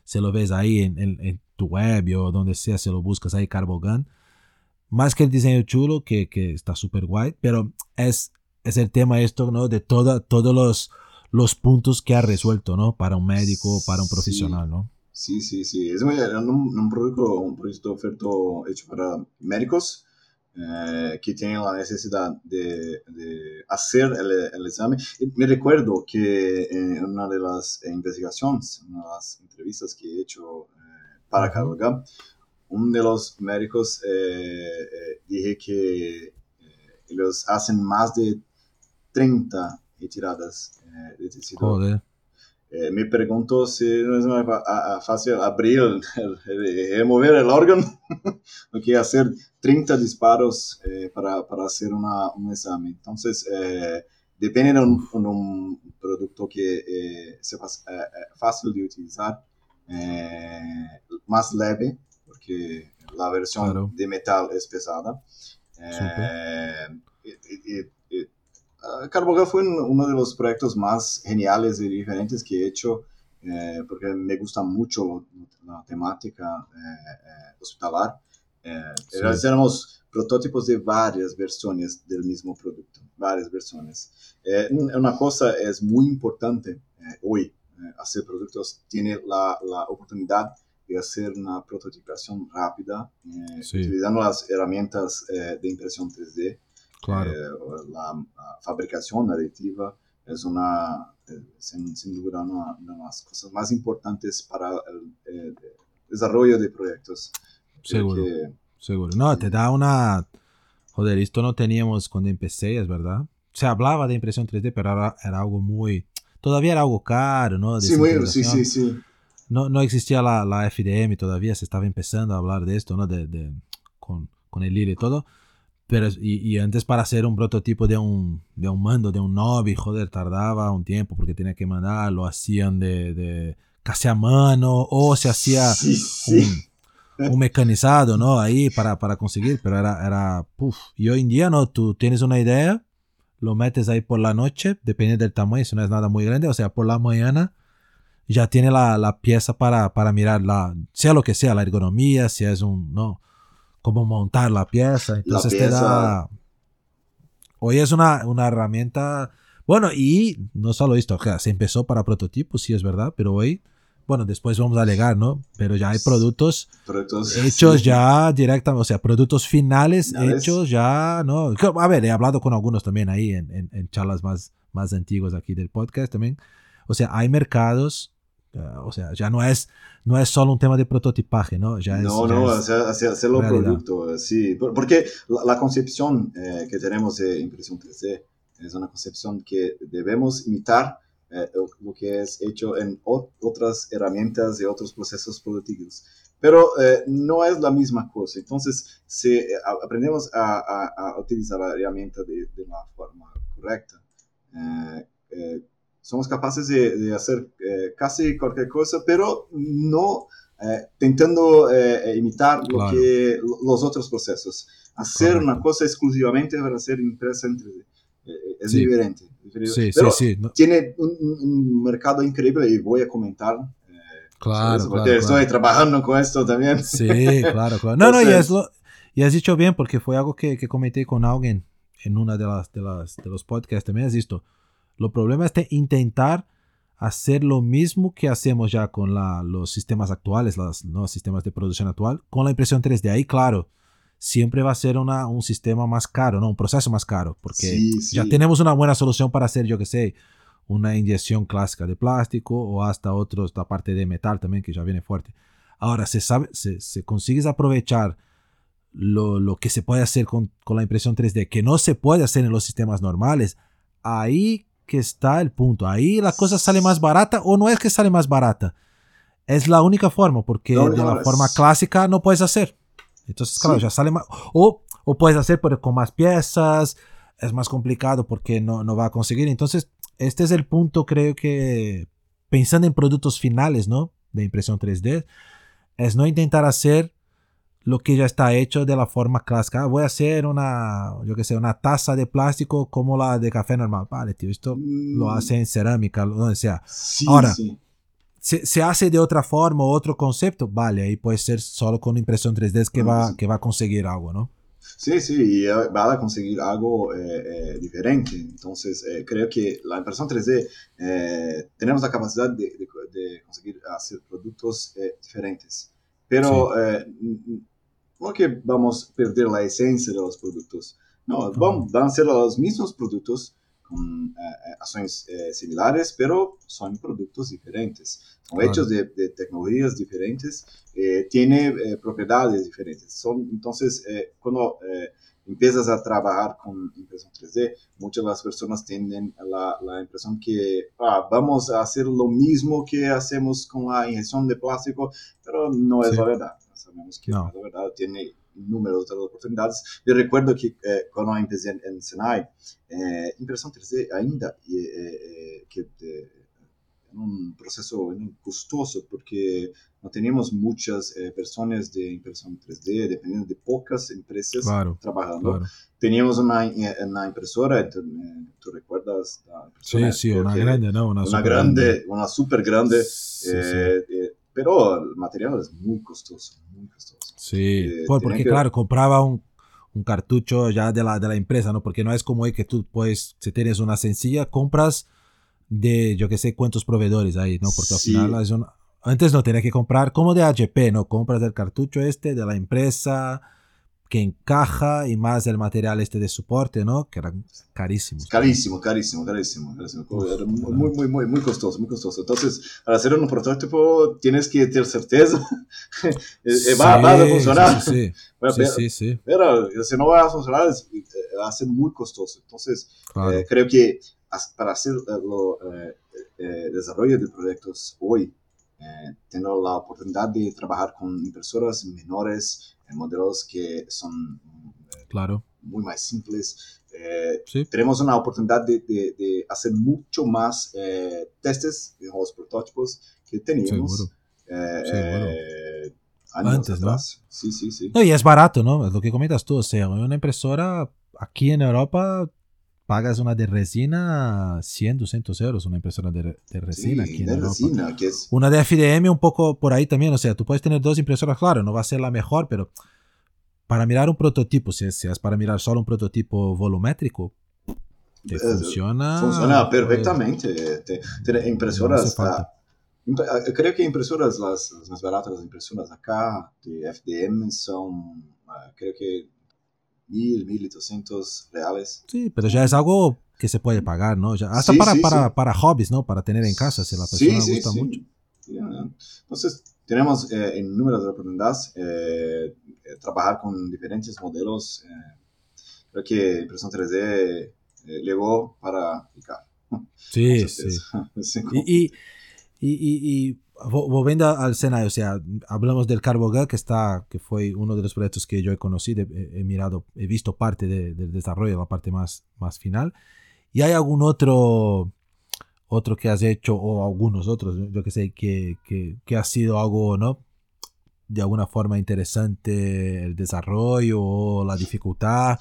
se lo ves ahí en, en- en tu web o donde sea, se lo buscas ahí, Carbogan. Más que el diseño chulo, que, que está súper guay, pero es, es el tema esto, ¿no? De toda, todos los, los puntos que ha resuelto, ¿no? Para un médico, para un Sí. profesional, ¿no? Sí, sí, sí. Es un, un producto, un proyecto oferto hecho para médicos eh, que tienen la necesidad de, de el examen. Y me recuerdo que de las investigaciones, una de las entrevistas que he hecho eh, para. Carolga, uno de los médicos eh, eh, dije que ellos hacen más de 30 retiradas eh, de tejido Joder. Eh, me pregunto si no es más fácil abrir, remover el órgano o que hacer 30 disparos eh, para, para hacer una, un examen. Entonces, eh, depende de un, un producto que eh, sea eh, eh, fácil de utilizar, más leve, porque la versión Claro. de metal es pesada. Súper. Y- y- Carboga fue un- uno de los proyectos más geniales y diferentes que he hecho, eh, porque me gusta mucho la temática eh, eh, hospitalar. Eh, Sí. Realizamos prototipos de varias versiones del mismo producto, varias versiones. Eh, un- una cosa es muy importante eh, hoy, hacer productos, tiene la, la oportunidad de hacer una prototipación rápida, Sí. utilizando las herramientas de impresión 3D. Claro. Eh, la, la fabricación aditiva es una, eh, sin, sin duda, una, una de las cosas más importantes para el, eh, desarrollo de proyectos. Seguro. que seguro. No, te da una... Joder, esto no teníamos cuando empecé, es verdad. Se hablaba de impresión 3D, pero era, era algo muy... Todavía era algo caro, ¿no? sí, muy, sí, sí, sí. No, no existía la, la, FDM todavía, se estaba empezando a hablar de esto, ¿no? De, de con, con el hilo y todo. Pero, y, y, antes para hacer un prototipo de un, de un mando, de un Novi, joder, tardaba un tiempo porque tenía que mandar, lo hacían de, de casi a mano o se hacía sí, sí. Un, un, mecanizado, ¿no? Ahí para, para conseguir, pero era, era, puff. Y hoy en día, ¿no? Tú tienes una idea, lo metes ahí por la noche, depende del tamaño, si no es nada muy grande, o sea, por la mañana ya tiene la, la pieza para, para mirar, la, sea lo que sea, la ergonomía, si es un, no, cómo montar la pieza. Entonces La pieza. te da... Hoy es una, una herramienta... Bueno, y no solo esto, o sea, se empezó para prototipos, sí es verdad, pero hoy, bueno, después vamos a alegar, ¿no? Pero ya hay productos Productos, hechos sí. ya directamente, o sea, productos finales Finales. hechos ya, ¿no? A ver, he hablado con algunos también ahí en, en, en charlas más, más antiguas aquí del podcast también. O sea, hay mercados, uh, o sea, ya no es, no es solo un tema de prototipaje, ¿no? Ya es, No, ya no, es- hacer- hacerlo producto, sí. Por- Porque la, la concepción eh, que tenemos de impresión 3D es una concepción que debemos imitar eh, lo, que es hecho en ot- otras herramientas y otros procesos productivos. Pero eh, no es la misma cosa. Entonces, si eh, aprendemos a, a- a utilizar la herramienta de, de la forma correcta, eh, eh, somos capaces de, de hacer eh, casi cualquier cosa, pero no eh, intentando eh, eh, imitar lo Claro. que, lo- los otros procesos. Hacer Correcto. una cosa exclusivamente para hacer impresa en 3D. Eh, es Sí. diferente. diferente. Sí, pero sí, no, tiene un, un- mercado increíble y voy a comentar. eh, claro, eso, claro, porque claro. estoy trabajando con esto también. Sí, claro, claro. No, no, y, Entonces- es lo, y has dicho bien porque fue algo que, que comenté con alguien en una de las, de las de los podcasts también has visto. Lo problema es de intentar hacer lo mismo que hacemos ya con la, los sistemas actuales, los sistemas de producción actual, con la impresión 3D. Ahí, claro, siempre va a ser una, un sistema más caro, ¿no? Un proceso más caro, porque Sí, sí. ya tenemos una buena solución para hacer, yo que sé, una inyección clásica de plástico o hasta otros, la parte de metal también, que ya viene fuerte. Ahora, se sabe, se, se consigues aprovechar lo, lo que se puede hacer con, con la impresión 3D, que no se puede hacer en los sistemas normales, ahí que está el punto. Ahí la cosa sale más barata o no es que sale más barata. Es la única forma, porque No, de la es- forma clásica no puedes hacer. Entonces, claro, Sí. ya sale más. O, o puedes hacer, pero con más piezas. Es más complicado porque no, no va a conseguir. Entonces, este es el punto, creo que, pensando en productos finales, ¿no? De impresión 3D, es no intentar hacer lo que ya está hecho de la forma clásica. Ah, voy a hacer una, yo que sé, una taza de plástico como la de café normal. Vale, tío, esto lo Mm, hace en cerámica, lo donde sea. Sí, Ahora, sí. Se, se hace de otra forma, otro concepto, vale, ahí puede ser solo con impresión 3D que va, que va a conseguir algo, ¿no? Sí, sí, y eh, va a conseguir algo eh, eh, diferente. Entonces, eh, creo que la impresión 3D eh, tenemos la capacidad de, de- de conseguir hacer productos eh, diferentes. Pero n- no que vamos a perder la esencia de los productos. No, van, van a ser los mismos productos con eh, eh, acciones eh, similares, pero son productos diferentes. Son Claro. hechos de, de tecnologías diferentes, eh, tiene eh, propiedades diferentes. Son, entonces, cuando empiezas a trabajar con impresión 3D, muchas de las personas tienen la, la impresión que ah, vamos a hacer lo mismo que hacemos con la inyección de plástico, pero no es la verdad. Sabemos que No. no es la verdad, tiene números de oportunidades. Yo recuerdo que eh, cuando empecé en, en Senai, eh, impressão 3D ainda é, é, que é, é um processo custoso porque não tínhamos muitas eh, pessoas de impressão 3D, dependendo de poucas empresas Claro, trabalhando. claro. Teníamos uma, eh, uma impressora, tu, eh, tu recuerdas da Sí, sí, una grande, ¿no? Una, Una super grande, una super grande, Sí, sí. Pero el material es muy costoso, muy costoso. Sí, Eh, porque que- claro, compraba un, un cartucho ya de la, de la empresa, ¿no? Porque no es como hoy que tú puedes, si tienes una sencilla, compras de yo que sé cuántos proveedores ahí, ¿no? Porque al Sí. final es un- antes no tenía que comprar como de HP, ¿no? Compras el cartucho este de la empresa que encaja y más el material este de soporte, ¿no? Que eran carísimos. Carísimo, carísimo, carísimo. carísimo. Era muy, muy, muy, muy costoso, muy costoso. Entonces, para hacer un prototipo tienes que tener certeza. Eh, va, va, a funcionar. Sí, sí, Bueno, sí, pero, sí, sí. pero si no va a funcionar, eh, va a ser muy costoso. Entonces, Claro. eh, creo que para hacer eh, lo, eh, eh, desarrollo de proyectos hoy, eh, tengo la oportunidad de trabajar con impresoras menores, en modelos que son eh, Claro. muy más simples. Eh, Sí. tenemos una oportunidad de, de- de hacer mucho más eh, testes de los prototipos que teníamos eh, Seguro. eh, años Antes, ¿no? atrás. Sí, sí, sí. No, y es barato, ¿no? Lo que comentas tú. O sea, una impresora aquí en Europa pagas una de resina 100, 200 euros, una impresora de, de resina Sí, aquí en de Europa. resina, que es Una de FDM un poco por ahí también, o sea, tú puedes tener dos impresoras, claro, no va a ser la mejor, pero para mirar un prototipo, si es, si es para mirar solo un prototipo volumétrico, te funciona. Funciona pues, perfectamente. Te- impresoras. No creo que impresoras, las, las más baratas, las impresoras acá de FDM son, ah, creo que mil, mil y doscientos reales. Sí, pero ya es algo que se puede pagar, ¿no? Ya, hasta Sí, para, sí, para, sí. para hobbies, ¿no? Para tener en casa, si la persona gusta sí. mucho. Entonces, tenemos eh, en número de oportunidades eh, eh, trabajar con diferentes modelos. eh, creo que impresión 3D eh, llegó para picar. Sí, sí. Y, y, y, y- volviendo al escenario, o sea, hablamos del Carbogal, que está, que fue uno de los proyectos que yo he conocido, he, he mirado, he visto parte de- del desarrollo, la parte más, más final. ¿Y hay algún otro, otro que has hecho, o algunos otros, yo que sé, que, que, que ha sido algo, ¿no? De alguna forma interesante el desarrollo o la dificultad.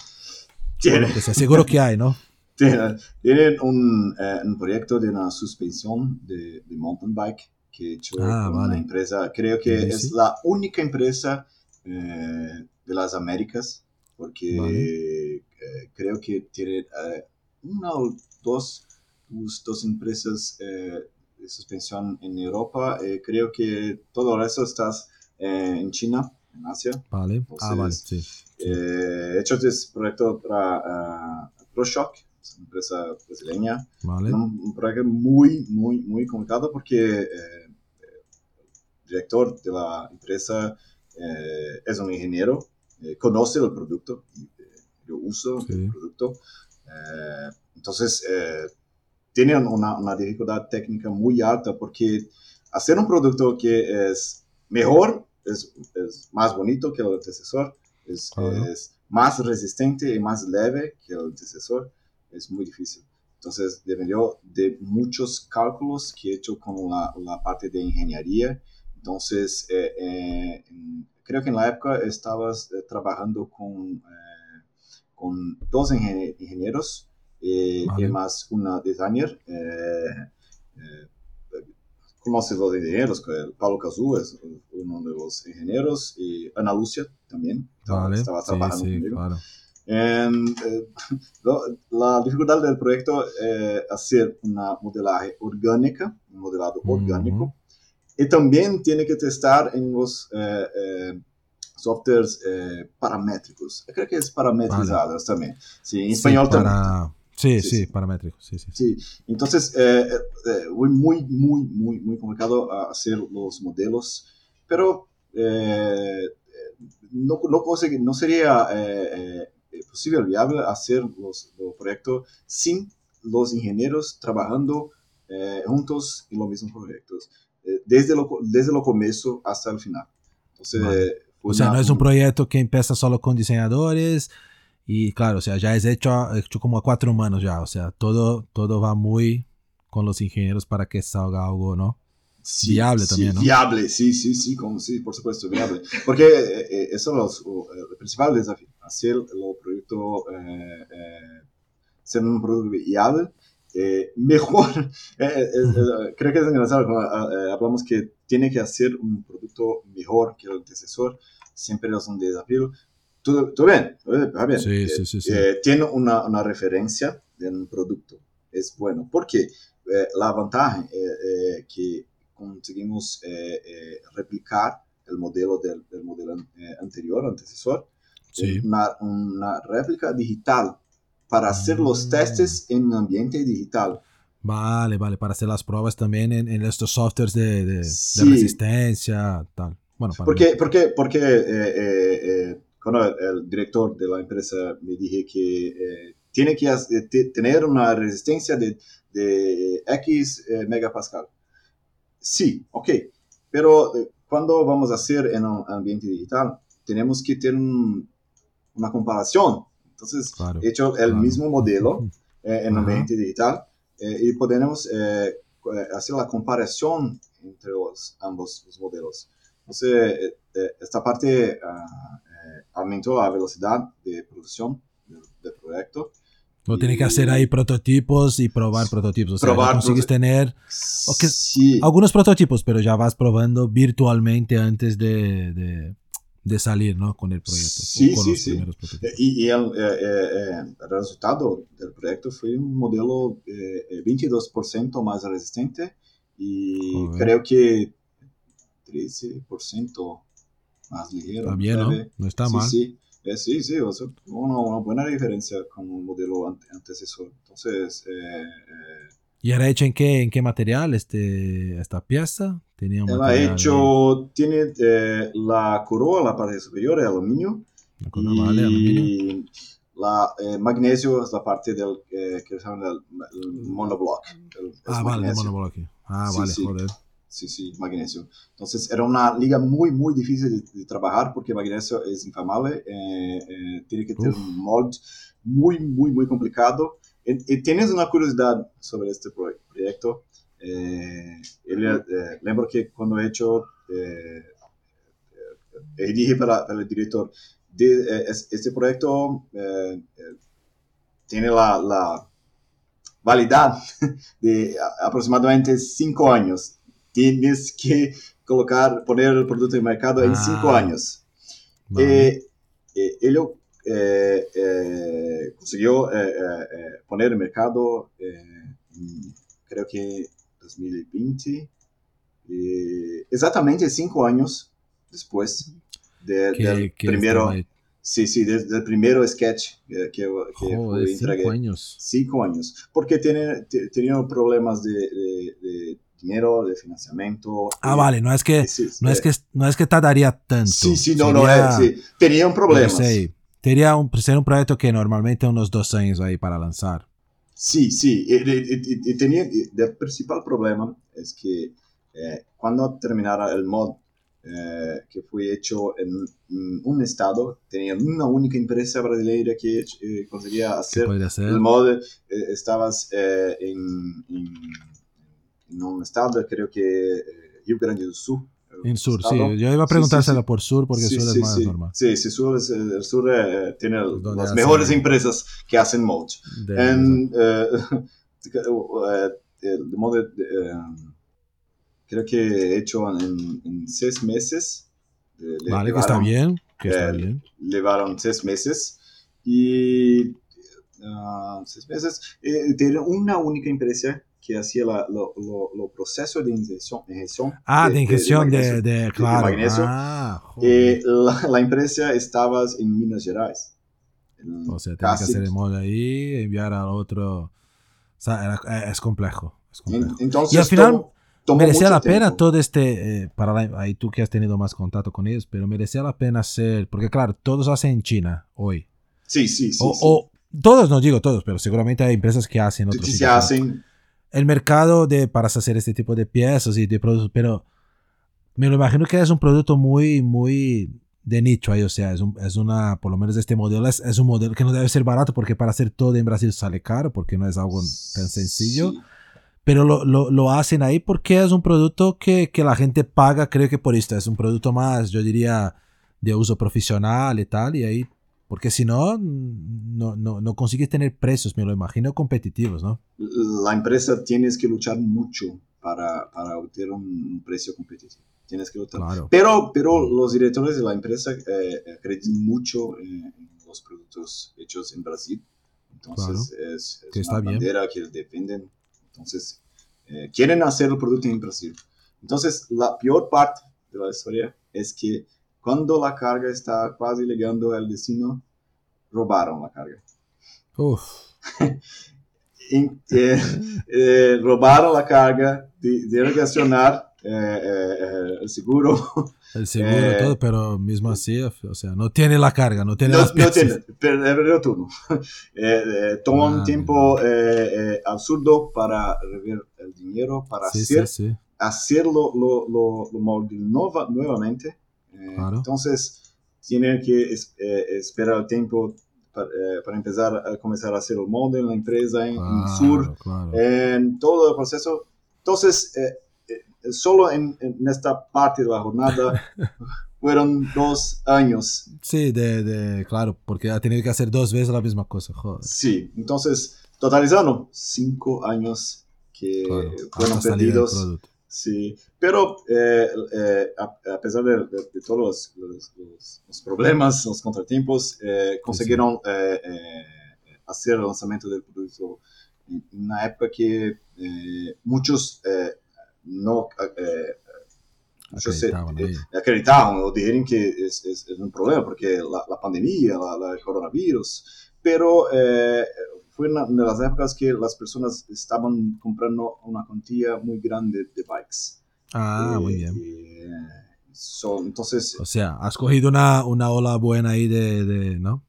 Tiene- que sea. Seguro que hay, ¿no? Tienen un, eh, un proyecto de una suspensión de, de mountain bike que he hecho Ah, con vale. una empresa, creo que Sí, es sí. la única empresa eh, de las Américas, porque Vale. eh, creo que tiene eh, una o dos, dos, empresas eh, de suspensión en Europa. eh, creo que todo eso está eh, en China, en Asia. Vale. Ah, vale, Entonces, sí. He hecho este proyecto para ah, ProShock, es una empresa brasileña. Vale. Un, un proyecto muy, muy, muy complicado porque eh, el director de la empresa eh, es un ingeniero, eh, conoce el producto, y, eh, yo uso Sí. el producto. eh, entonces, eh, tienen una, una dificultad técnica muy alta porque hacer un producto que es mejor, es, es más bonito que el antecesor, es, Claro. es más resistente y más leve que el antecesor, es muy difícil. Entonces, dependió de muchos cálculos que he hecho con la, la parte de ingeniería. Entonces, eh, eh, creo que en la época estabas eh, trabajando con, con dos ingenie- ingenieros Vale. y más una designer. conoces los ingenieros, Pablo Cazú es uno de los ingenieros y Ana Lucia también Vale. estaba Sí, trabajando sí, conmigo. claro. Eh, lo- la dificultad del proyecto es hacer una modelaje orgánica, un modelado orgánico, y también tiene que testar en los eh, eh, softwares eh, paramétricos. Creo que es parametrizados también. Sí, en Sí, español también. para... Sí, Sí, sí, sí. paramétrico. Sí, sí. Sí, entonces eh, eh, eh, fue muy, muy, muy, muy complicado a hacer los modelos, pero eh, eh, no, no, no sería posible, viable hacer los, los proyectos sin los ingenieros trabajando juntos en los mismos proyectos, desde, lo, desde lo comienzo hasta el final. Entonces, Vale. eh, O sea, una- no es un proyecto que empieza solo con diseñadores y claro, o sea, ya es hecho, hecho como a cuatro manos ya, o sea, todo, todo va muy con los ingenieros para que salga algo, ¿no? Sí, Viable sí, también, ¿no? Viable, sí, sí, sí, como, sí, por supuesto, viable. Porque eh, eh, eso es los- o, eh, el principal desafío, hacer el producto, eh, eh, ser un producto viable, eh, mejor. Eh, eh, eh, creo que es engraçado cuando eh, hablamos que tiene que hacer un producto mejor que el antecesor, siempre es un desafío. Todo, todo bien, todo bien. Sí, sí, sí, tiene una, una referencia de un producto, es bueno. Porque la ventaja eh, que conseguimos replicar el modelo del, del modelo anterior, antecesor, Sí. una, una réplica digital para hacer los testes en ambiente digital. Vale, vale, para hacer las pruebas también en, en estos softwares de, de- de Sí. resistencia, tal. Bueno, para Porque, porque, porque eh, eh, eh, cuando el, director de la empresa me dije que eh, tiene que tener una resistencia de, de X megapascal. Sí, ok, pero cuando vamos a hacer en un ambiente digital, tenemos que tener un- una comparación. Entonces, Claro, he hecho el claro. mismo modelo eh, en ambiente digital eh, y podemos eh, hacer la comparación entre los, ambos los modelos. Entonces, eh, eh, esta parte eh, aumentó la velocidad de producción del, del proyecto. No tiene que hacer ahí prototipos y probar prototipos. O sea, Probar consigues tener que- Sí, algunos prototipos, pero ya vas probando virtualmente antes de, de, de salir, ¿no? Con el proyecto. Sí, con sí, los sí. primeros y, y el, eh, eh, eh, el resultado del proyecto fue un modelo eh, eh, 22% más resistente y creo que 13% más ligero. Está bien, ¿no? No está mal. Sí, Eh, sí, sí, o sea, una, una buena diferencia con un modelo ante- antecesor. Entonces, eh, eh, ¿Y era hecho en qué, en qué material este, esta pieza? Tenía un material hecho, tiene eh, la coroa, la parte superior de aluminio ahí, una cosa, vale, aluminio. y la eh, magnesio es la parte del eh, que se llama el, el monoblock. el- Ah, vale, magnesio. monobloque. Ah, Sí, vale, sí. joder. Sí, sí, magnesio. Entonces era una liga muy, muy difícil de, de trabajar porque magnesio es inflamable, eh, tiene que tener Uf. un molde muy, muy, muy complicado. Y, y tienes una curiosidad sobre este pro- proyecto. Eh, él, eh, lembro que cuando he hecho, eh, eh, dije para, para el director, de, es- este proyecto tiene la, la validad de aproximadamente cinco años. Tienes que colocar, poner el producto en mercado en Ah, cinco años. Vale. Eh, eh, eh, eh, consiguió eh, eh, eh, poner en mercado, eh, en, creo que 2020, eh, exactamente cinco años después de- que, del que primero, estaba ahí. sí, sí, desde el primero sketch que, que, fue entregue. cinco años. Cinco años. Porque tenían problemas de, de- de dinero, de financiamiento. Ah, y- vale, no es que, sí, no es eh, que, no es que tardaría tanto. Sí, sí, no, no, Sería- eh, sí. Tenían problemas. sé, Sería un, sería un proyecto que normalmente unos dos años ahí para y- y- y tenía, y el principal problema es que eh, cuando terminara el mod eh, que hecho en, en un estado, tenían una única empresa brasileña que eh, conseguía ¿Qué hacer podría ser? el mod. eh, estabas eh, en, en, en un estado, creo que eh, Rio Grande do Sul. En sur, sí. Yo iba a preguntársela sí, sí. por sur porque Sí, sur es más normal. Sí, sí, sur es- el sur eh, tiene las mejores empresas que hacen mods. De- En, eh, eh, el modo de- eh, creo que he hecho en, en seis meses. eh, le vale, que está bien. Que está eh, bien. Llevaron seis meses y seis meses. Eh, tenía una única empresa que hacía la, lo, lo, lo proceso de inyección. inyección Ah, de ingestión de, magnesio. de, claro. magnesio. Ah. Eh, la, la empresa estaba en Minas Gerais. En o sea, tiene que hacer el mod ahí, enviar al otro. O sea, era- eh, es complejo. Es en- complejo. entonces Y al final, merecía la pena tiempo. todo este, eh, para la- ahí tú que has tenido más contacto con ellos, pero merecía la pena hacer, porque claro, todos hacen en China hoy. Sí, sí, sí. o, sí. o- todos, no digo todos, pero seguramente hay empresas que hacen otros sí, se hacen. El mercado de, para hacer este tipo de piezas y de productos, pero me lo imagino que es un producto muy, muy de nicho ahí, o sea, es, un- es una, por lo menos este modelo es, es un modelo que no debe ser barato porque para hacer todo en Brasil sale caro porque no es algo tan sencillo. Sí. pero lo, lo, lo hacen ahí porque es un producto que, que la gente paga, creo que por esto, es un producto más, yo diría, de uso profesional y tal, y ahí, porque si no, no, no, no consigues tener precios, me lo imagino, competitivos, ¿no? La empresa tienes que luchar mucho para, para obtener un precio competitivo. Tienes que luchar. Claro. Pero, pero los directores de la empresa eh, acreditan mucho en, los productos hechos en Brasil. Entonces es, es Que una está bien. bandera que defienden. Entonces eh, quieren hacer el producto en Brasil. Entonces la peor parte de la historia es que Cuando la carga está casi llegando al destino, robaron la carga. Uf. Eh, eh, robaron la carga, de, de reaccionar eh, eh, eh, el seguro. El seguro, Eh, todo, pero mismo así, o sea, no tiene la carga, no tiene No, las no piezas. tiene, per- perdió turno. Eh, eh, toma un Ah, tiempo eh, eh, absurdo para rever el dinero, para Sí, hacer, sí, sí. hacerlo lo, lo, lo nuevamente. Eh, Claro. Entonces, tiene que es- eh, esperar el tiempo para, eh, para empezar a comenzar a hacer el molde en la empresa en, en Claro, Sur, claro. en todo el proceso. Entonces, eh, eh, solo en, en esta parte de la jornada fueron dos años Sí, de, de, claro, porque ha tenido que hacer dos veces la misma cosa, joder. Sí, entonces, totalizando, cinco años que fueron perdidos. Sí, pero eh, eh, a, a pesar de, de- de todos los, los- los- problemas, los contratiempos, eh, consiguieron eh, eh, hacer el lanzamiento del producto en una época que eh, muchos no muchos se- Acreditaban acreditaban o dijeron que es, es- es un problema porque la, la pandemia, la, la- el coronavirus, pero fue una de las épocas que las personas estaban comprando una cantidad muy grande de bikes. Ah, muy bien. eh, so- entonces, O sea, has cogido una, una ola buena ahí de, de ¿no?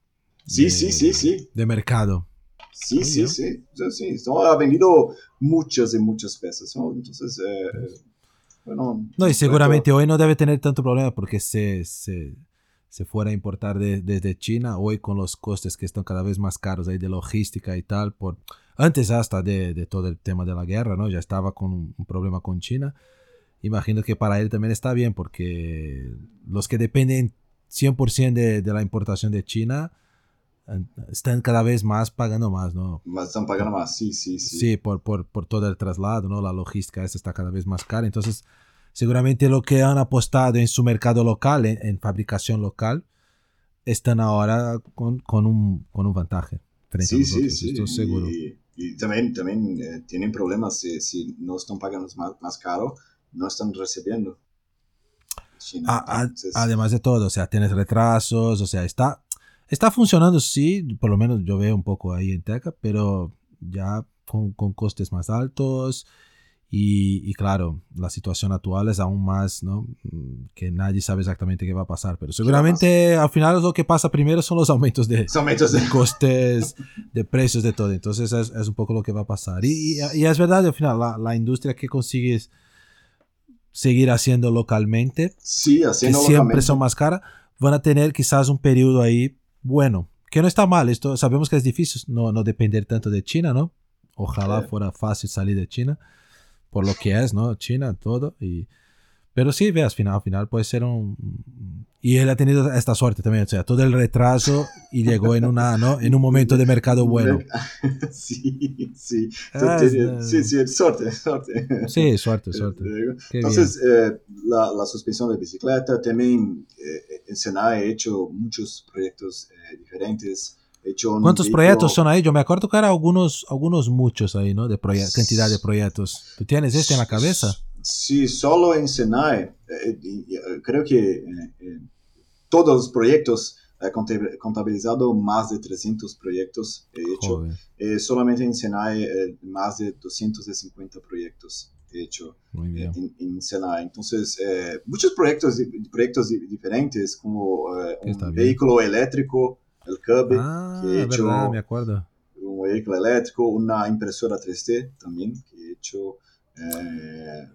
sí, De- sí, sí, sí, De mercado. sí, sí, sí, sí, sí. So, ha vendido muchas y muchas veces, ¿no? Entonces, eh, bueno. No, y seguramente hoy no debe tener tanto problema porque se, se, se fuera a importar de- desde China, hoy con los costes que están cada vez más caros ahí de logística y tal, por antes hasta de, de todo el tema de la guerra, ¿no? Ya estaba con un, un problema con China. Imagino que para él también está bien porque los que dependen 100% de, de la importación de China eh, están cada vez más pagando más, ¿no? Más están pagando más, sí, sí, sí. Sí, por, por, por todo el traslado, ¿no? La logística esta está cada vez más cara. Entonces, seguramente lo que han apostado en su mercado local, en, en fabricación local, están ahora con, con, un, con un vantaje. Frente a Sí, sí, sí. Estoy seguro. Y, y también, también eh, tienen problemas si, si no están pagando más, más caro, no están recibiendo. China. A- a- Entonces, además de todo, o sea, tienes retrasos, o sea, está, está funcionando, sí, por lo menos yo veo un poco ahí en Teca, pero ya con, con costes más altos y, y claro, la situación actual es aún más, ¿no? Que nadie sabe exactamente qué va a pasar, pero seguramente al final lo que pasa primero son los aumentos de, son aumentos de- de costes, de precios, de todo. Entonces es, es un poco lo que va a pasar. Y, y- y es verdad, al final, la, la industria que consigues seguir haciendo localmente, Sí, que haciendo siempre localmente. son más caras, van a tener quizás un periodo ahí bueno, que no está mal. Esto sabemos que es difícil no, no depender tanto de China, ¿no? Ojalá Sí. fuera fácil salir de China, por lo que es, ¿no? China, todo. Y, pero sí, veas, al final, al final puede ser un... Y él ha tenido esta suerte también, o sea, todo el retraso y llegó en, una, ¿no? en un momento de mercado bueno. sí, sí. Ah, Sí, es- sí, sí, suerte, suerte. Sí, suerte, suerte. Entonces, eh, la, la suspensión de bicicleta, también eh, en Senai he hecho muchos proyectos eh, diferentes. He hecho ¿Cuántos vehículo- proyectos son ahí? Yo me acuerdo que eran algunos, algunos muchos ahí, ¿no? De cantidad de proyectos. ¿Tú tienes este en la cabeza? Sí, solo en Senai. eh, y, eh, creo que eh, eh, todos los proyectos he contab- contabilizado más de 300 proyectos he hecho. Eh, solamente en Senai eh, más de 250 proyectos he hecho. bien. en, en Senai. Entonces, eh, muchos proyectos, proyectos diferentes, como eh, Está un bien. vehículo eléctrico, el Cube, Ah, que he hecho verdad, me acuerdo. un vehículo eléctrico, una impresora 3D también, que he hecho eh,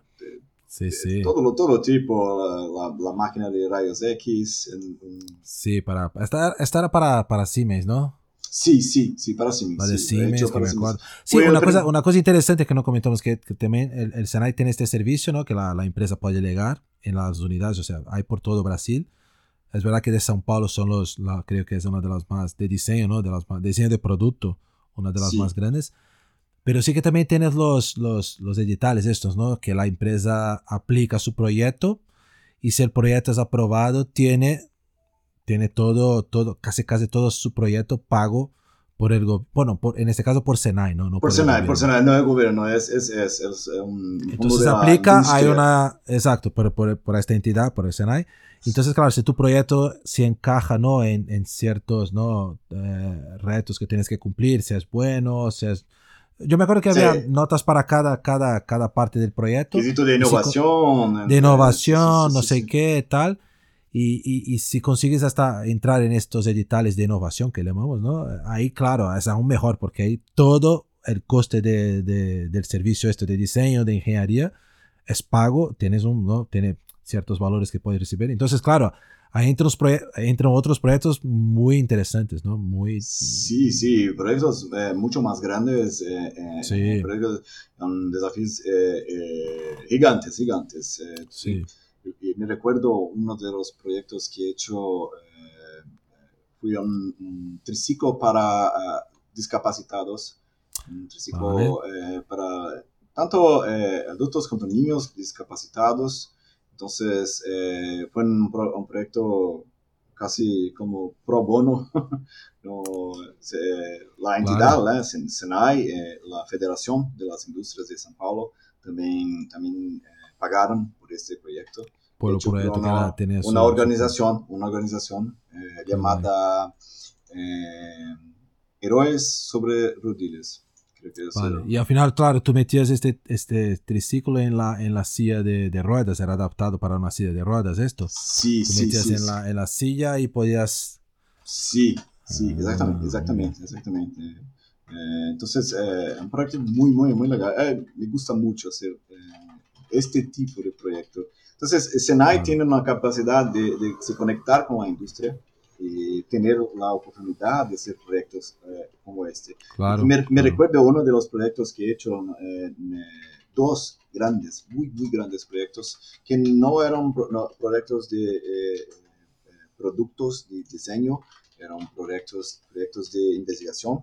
Sí, sí. todo, todo tipo, la, la- la máquina de rayos X. en- en- Sí, para, esta, esta era para, para Siemens, ¿no? sí, sí, sí, para Siemens. La de sí, Siemens, hecho para me Siemens. Sí, una cosa, una cosa interesante que no comentamos, que, que también el, el Senai tiene este servicio, ¿no? Que la, la empresa puede llegar en las unidades, o sea, hay por todo Brasil. Es verdad que de São Paulo son los, creo que es una de las más de diseño, ¿no? De las más, diseño de producto, una de las Sí. más grandes. Pero sí que también tienes los, los, los digitales estos, ¿no? Que la empresa aplica su proyecto y si el proyecto es aprobado, tiene, tiene todo, todo, casi casi todo su proyecto pago por el bueno, por, en este caso por Senai, ¿no? no por, Senai, por Senai, no el gobierno, es, es, es, es un... Entonces aplica, hay una, exacto, por, por, por, esta entidad, por el Senai. Entonces, claro, si tu proyecto se encaja, ¿no? En, en ciertos, ¿no? Eh, retos que tienes que cumplir, si es bueno, si es... Yo me acuerdo que había notas para cada, cada, cada parte del proyecto. de innovación. de innovación, no sé qué, tal. Y, y, si consigues hasta entrar en estos editales de innovación que llamamos, ¿no? Ahí, claro, es aún mejor porque ahí todo el coste de, de, del servicio este de diseño, de ingeniería, es pago, tienes un, ¿no? Tiene ciertos valores que puedes recibir. Entonces, claro, ahí entran, entran otros proyectos muy interesantes, ¿no? Muy... Sí, sí, proyectos eh, mucho más grandes, eh, eh sí. proyectos con desafíos eh, gigantes, gigantes. sí me recuerdo uno de los proyectos que he hecho, eh, fui un, un, triciclo para uh, discapacitados, un triciclo eh, para tanto eh, adultos como niños discapacitados. Entonces, fue un, un, proyecto casi como pro bono. no, se, la entidad. SENAI, la Federación de las Industrias de San Paulo, también, también pagaron por este proyecto. Por el proyecto una, que tenía una organización, una organización eh, llamada eh, Héroes sobre Rodillas. Vale. Y al final, claro, tú metías este, este triciclo en la, en la silla de, de ruedas, era adaptado para una silla de ruedas esto. Sí, tú sí, metías sí, en, sí. La, en la silla y podías... Sí, sí, exactamente, Ah, exactamente, exactamente. Eh, entonces, eh, un proyecto muy, muy, muy legal. Eh, me gusta mucho hacer eh, este tipo de proyecto. Entonces, Senai tiene una capacidad de, de se conectar con la industria y tener la oportunidad de hacer proyectos eh, como este. Claro. me, me claro. recuerdo uno de los proyectos que he hecho, eh, eh, dos grandes, muy, muy grandes proyectos, que no eran pro- no, proyectos de eh, eh, productos de diseño, eran proyectos, proyectos de investigación.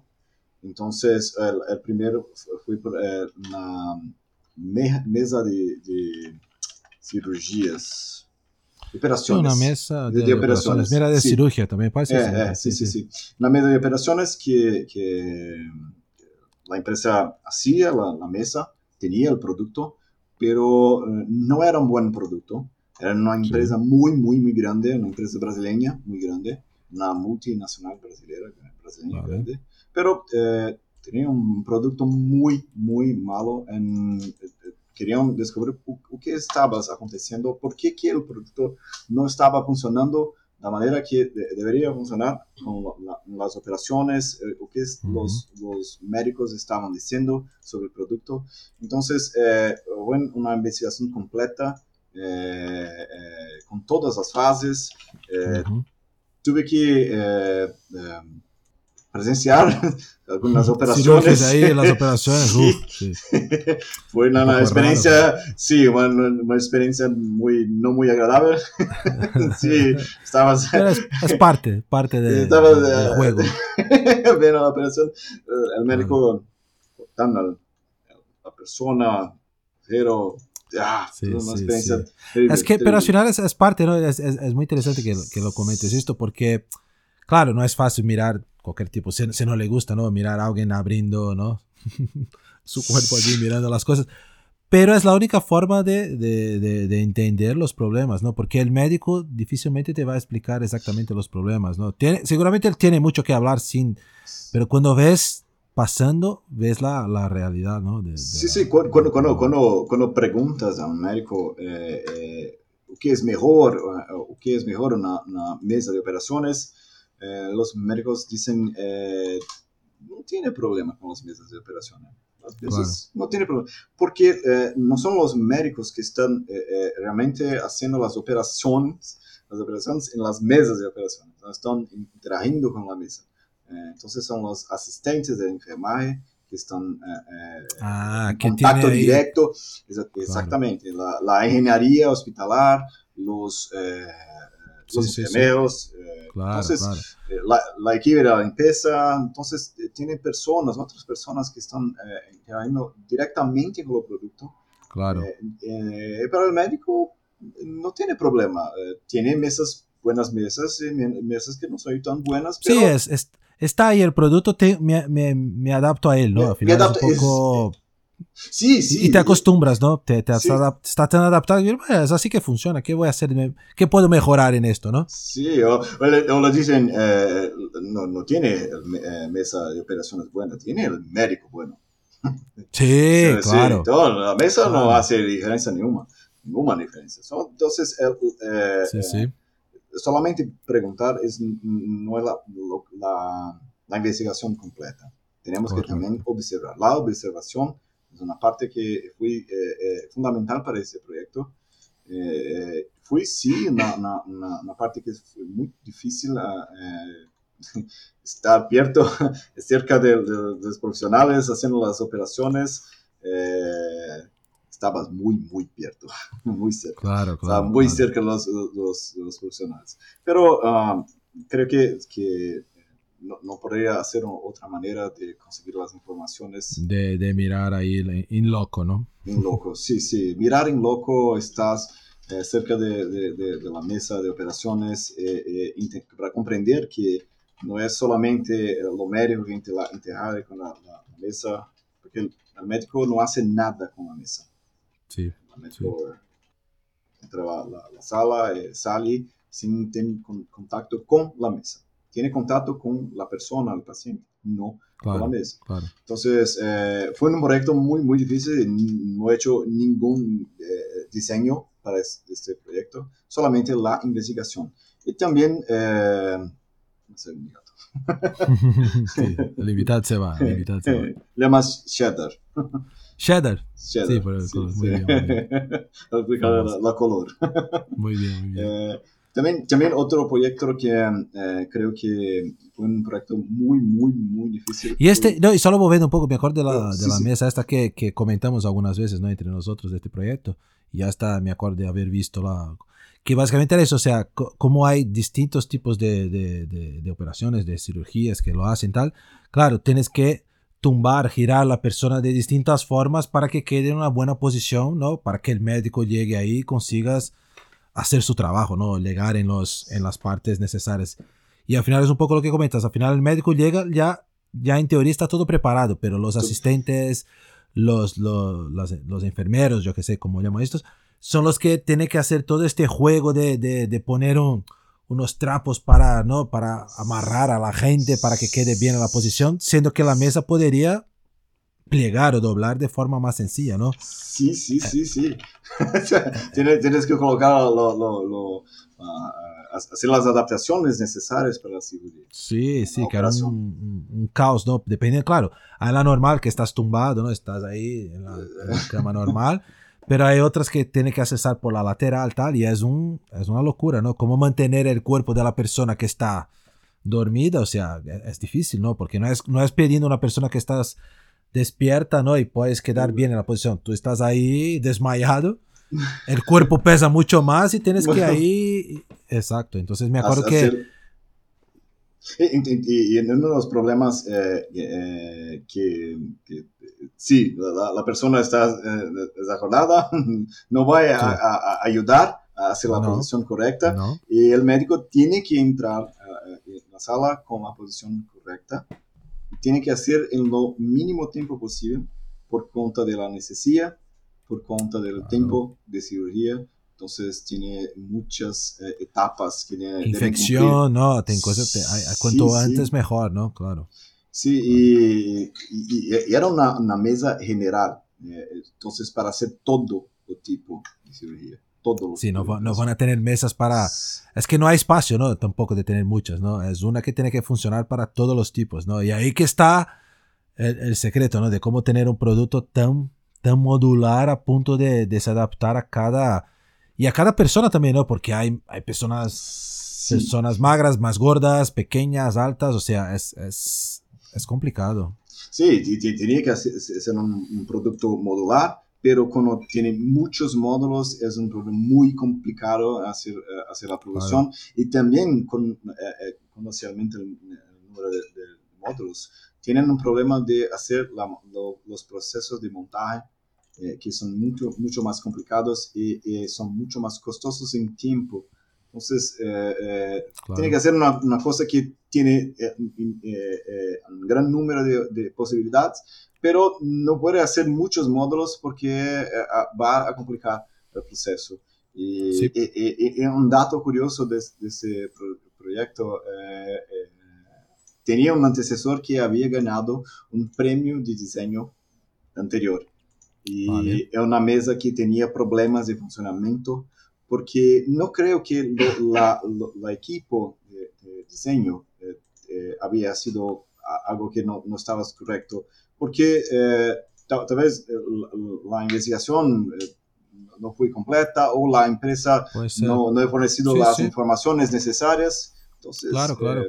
Entonces, el, el primero fue por, eh, una me- mesa de, de cirugías, operaciones. una mesa de- de, de operaciones. operaciones, Mira, de sí. cirugía también parece. Eh, eh, sí, sí, sí. Una mesa de operaciones que, que la empresa hacía la, la mesa, tenía el producto, pero eh, no era un buen producto. Era una Sí. empresa muy, muy, muy grande, una empresa brasileña muy grande, una multinacional brasileña, brasileña Vale. grande, pero eh, tenía un producto muy, muy malo. En, eh, eh, querían descubrir o, o que estaba acontecendo, por qué que el producto no estaba funcionando la manera que de- debería funcionar con la- las operaciones, eh, o que es- Ujú. los, los médicos estaban diciendo sobre el producto. Entonces, eh, hubo una investigación completa eh, eh, con todas las fases. Eh, Ujú. tuve que eh, eh, presenciar algunas operaciones. ahí, las operaciones. Sí. sí. Fue una, Un experiencia, sí, una, una experiencia muy, no muy agradable. sí, estabas Pero es, es parte, parte de, del juego. viendo la operación, eh, el médico cortando al- la persona, pero ya, Sí, sí, sí. terrible, Es que, pero al final es, es parte, ¿no? Es, es, es muy interesante que, que lo comentes esto porque, claro, no es fácil mirar cualquier tipo, si, si no le gusta, ¿no? Mirar a alguien abriendo, ¿no? Su cuerpo allí mirando las cosas. Pero es la única forma de, de, de, de entender los problemas, ¿no? Porque el médico difícilmente te va a explicar exactamente los problemas, ¿no? Tiene, seguramente él tiene mucho que hablar sin, pero cuando ves pasando, ves la, la realidad, ¿no? Sí, sí, cu- cuando, cuando, cuando, cuando preguntas a un médico eh, eh, qué es mejor, o, o qué es mejor una, una mesa de operaciones, eh, los médicos dicen, eh, no tiene problema con las mesas de operaciones. Las mesas no tiene problema, porque eh, no son los médicos que están eh, eh, realmente haciendo las operaciones, las operaciones en las mesas de operaciones, no están interagiendo con la mesa. Eh, entonces son los asistentes de enfermaje que están eh, eh, Ah, en contacto directo, exa- exactamente, la, la ingeniería hospitalar, los, eh, Sí, los sí, sí. enfermeros, eh, Claro, entonces claro. eh, la, la la limpieza, entonces eh, tiene personas, otras personas que están interactuando directamente con el producto, Claro. pero el médico no tiene problema, tiene mesas buenas mesas y mesas que no son tan buenas. Pero... Sí, es, está ahí el producto, me, me, me, adapto a él, ¿no? Al final es un poco... Sí, sí. Y te acostumbras, ¿no? Te, te estás tan adaptado. Y, es así que funciona. ¿Qué voy a hacer? ¿Qué puedo mejorar en esto, no? Sí, o, o lo dicen, eh, no, no, tiene eh, mesa de operaciones buena, tiene el médico bueno. Sí, claro. la mesa no hace diferencia ninguna. Ninguna diferencia. Entonces, eh, sí, sí. solamente preguntar es, no es la, la, la investigación completa. Tenemos que también observar. La observación es una parte que fue eh, eh, fundamental para ese proyecto. Eh, fue, sí, una, una, una, parte que fue muy difícil estar abierto cerca de, los profesionales haciendo las operaciones. estabas muy, muy abierto, muy cerca. Claro, claro. Estaba muy cerca de los, los, los, profesionales. Pero ah, creo que, que no, podría hacer otra manera de conseguir las informaciones. De, mirar ahí en loco, ¿no? En loco, sí, sí. Mirar en loco, estás eh, cerca de, la mesa de operaciones eh, eh, para comprender que no es solamente lo médico que interage con la, mesa, porque el, médico no hace nada con la mesa. Sí. El médico entra a la, sala, sale sin tener contacto con la mesa tiene contacto con la persona, el paciente, no con la mesa. Entonces, eh, fue un proyecto muy, muy difícil. No he hecho ningún eh, diseño para este, proyecto, solamente la investigación. Y también, eh, sí, el invitado se va. El invitado se va. Le llamas Cheddar. Cheddar. Sí, por el color. Muy bien. Muy bien. la, la, color. muy bien, muy bien. También, también otro proyecto que eh, creo que fue un proyecto muy, muy, muy difícil. Y este, no, y solo moviendo un poco mejor de la, de la mesa esta que, que, comentamos algunas veces, ¿no? Entre nosotros de este proyecto. Ya está, me acuerdo de haber visto la... Que básicamente era eso, o sea, como hay distintos tipos de, de, de, operaciones, de cirugías que lo hacen tal. Claro, tienes que tumbar, girar a la persona de distintas formas para que quede en una buena posición, ¿no? Para que el médico llegue ahí y consigas hacer su trabajo, ¿no? Llegar en, los, en las partes necesarias. Y al final es un poco lo que comentas, al final el médico llega ya, ya en teoría está todo preparado, pero los asistentes, los, los, los, enfermeros, yo que sé cómo llaman estos, son los que tienen que hacer todo este juego de, de, de poner unos trapos para, ¿no? para amarrar a la gente, para que quede bien en la posición, siendo que la mesa podría plegar o doblar de forma más sencilla, ¿no? Sí, sí, sí, sí. tienes, tienes, que colocar lo, lo, lo hacer las adaptaciones necesarias para la cirugía. Sí, sí, que era un, un, caos, ¿no? Depende, claro, a la normal que estás tumbado, ¿no? Estás ahí en la, cama normal, pero hay otras que tienen que accesar por la lateral, tal, y es, un, es una locura, ¿no? Cómo mantener el cuerpo de la persona que está dormida, o sea, es difícil, ¿no? Porque no es, no es pidiendo a una persona que estás despierta, ¿no? Y puedes quedar bien en la posición. Tú estás ahí desmayado, el cuerpo pesa mucho más y tienes que ahí... Exacto, entonces me acuerdo que... Y, uno de los problemas eh, eh, que, sí, la, persona está eh, desacordada, no va a, ayudar a hacer la posición correcta y el médico tiene que entrar en la sala con la posición correcta tiene que hacer en lo mínimo tiempo posible por cuenta de la necesidad, por cuenta del tiempo de cirugía. Entonces tiene muchas eh, etapas que Infección, no, ten cosas, cuanto antes mejor, ¿no? Claro. Sí, y, y, era una, una, mesa general, eh, entonces para hacer todo el tipo de cirugía todo. Sí, no, no, van a tener mesas para... Es que no hay espacio, ¿no? Tampoco de tener muchas, ¿no? Es una que tiene que funcionar para todos los tipos, ¿no? Y ahí que está el, secreto, ¿no? De cómo tener un producto tan, tan modular a punto de, de, se adaptar a cada... Y a cada persona también, ¿no? Porque hay, hay personas, personas magras, más gordas, pequeñas, altas, o sea, es, es, es complicado. Sí, tenía que ser un, un producto modular pero cuando tiene muchos módulos es un problema muy complicado hacer, eh, hacer la producción. Y también con, eh, eh, se aumenta el, número de, módulos, tienen un problema de hacer los procesos de montaje que son mucho, mucho más complicados y, son mucho más costosos en tiempo. Entonces, eh, eh, tiene que hacer una, una cosa que tiene eh, un gran número de, de, posibilidades, pero no puede hacer muchos módulos porque va a complicar el proceso. Y, sí. y, y, y un dato curioso de, de ese pro, proyecto, tenía un antecesor que había ganado un premio de diseño anterior. Y vale. es una mesa que tenía problemas de funcionamiento porque no creo que lo, la, lo, la, equipo de, de diseño eh, eh, había sido algo que no, no estaba correcto, porque eh, tal, tal, vez la, la investigación eh, no fue completa o la empresa no, no ha fornecido sí, las sí. informaciones necesarias. Entonces, claro, claro.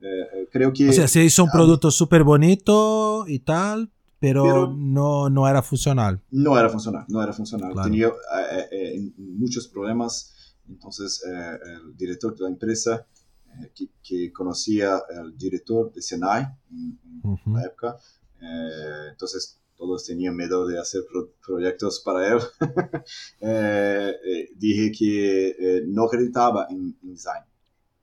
Eh, creo que... O sea, se hizo un producto súper bonito y tal, pero, pero, no, no era funcional. No era funcional, no era funcional. Claro. Tenía eh, eh, muchos problemas. Entonces, eh, el director de la empresa, eh, que, que, conocía al director de Senai en, en uh -huh. la época, eh, entonces todos tenían miedo de hacer pro proyectos para él. dije que no acreditaba en, en, design,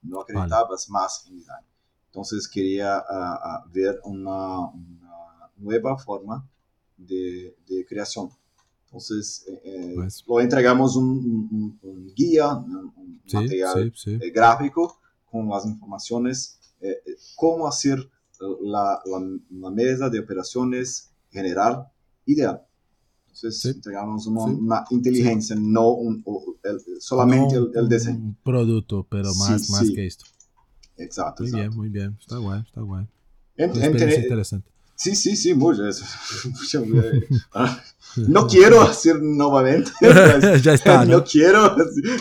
no acreditaba vale. más en design. Entonces quería uh, uh, ver una, una nueva forma de, de creación. Entonces, eh, pues. lo entregamos un, un, un guía, un, sí, material sí, sí. Eh, gráfico con las informaciones, eh, eh cómo hacer la, la, la, mesa de operaciones general ideal. Entonces, entregamos una, una inteligencia, no el, solamente no el, el, diseño. Un producto, pero más, más que esto. Exacto. Muy exacto. bien, muy bien. Está guay, está guay. En, en, interesante. Sí, sí, sí, mucho. no quiero hacer nuevamente. ya está. No, no quiero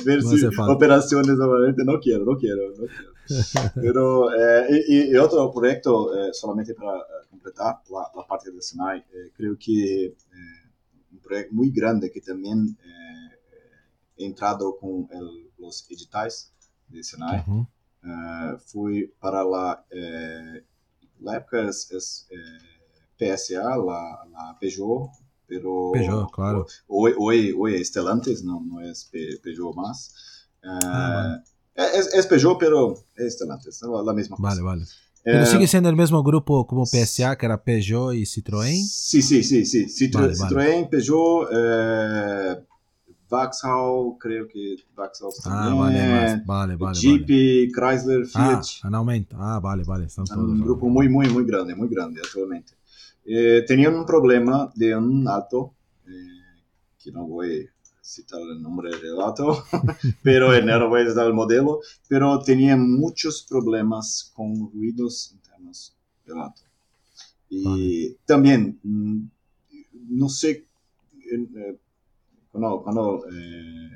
ver no si operaciones nuevamente. No quiero, no quiero. No quiero. Pero, eh, y, y, otro proyecto, eh, solamente para eh, completar la, la, parte de Senai, eh, creo que eh, un proyecto muy grande que también he entrado con el, los editais de Senai. Uh -huh. fui para la la época es, es eh, PSA, la, la, Peugeot, pero Peugeot, claro. hoy, hoy, hoy es Stellantis, no, no es Peugeot más. Eh, ah. Es, es, Peugeot, pero es Stellantis, la, misma vale, cosa. Vale, Pero sigue siendo el mismo grupo como PSA, que era Peugeot y Citroën. Sí, sí, sí, sí. Citro, Citroën, Peugeot, eh, Vauxhall, creo que Vauxhall ah, también. Vale, vale, Jeep, vale. Chrysler, Fiat. Ah, en aumento. Ah, vale, vale. Están todos, un grupo muy, muy, muy grande, muy grande actualmente. Eh, tenían un problema de un auto, eh, que no voy a citar el nombre del auto, pero no voy a citar el modelo, pero tenían muchos problemas con ruidos internos del auto. Y también, mm, no sé, eh, cuando, cuando eh,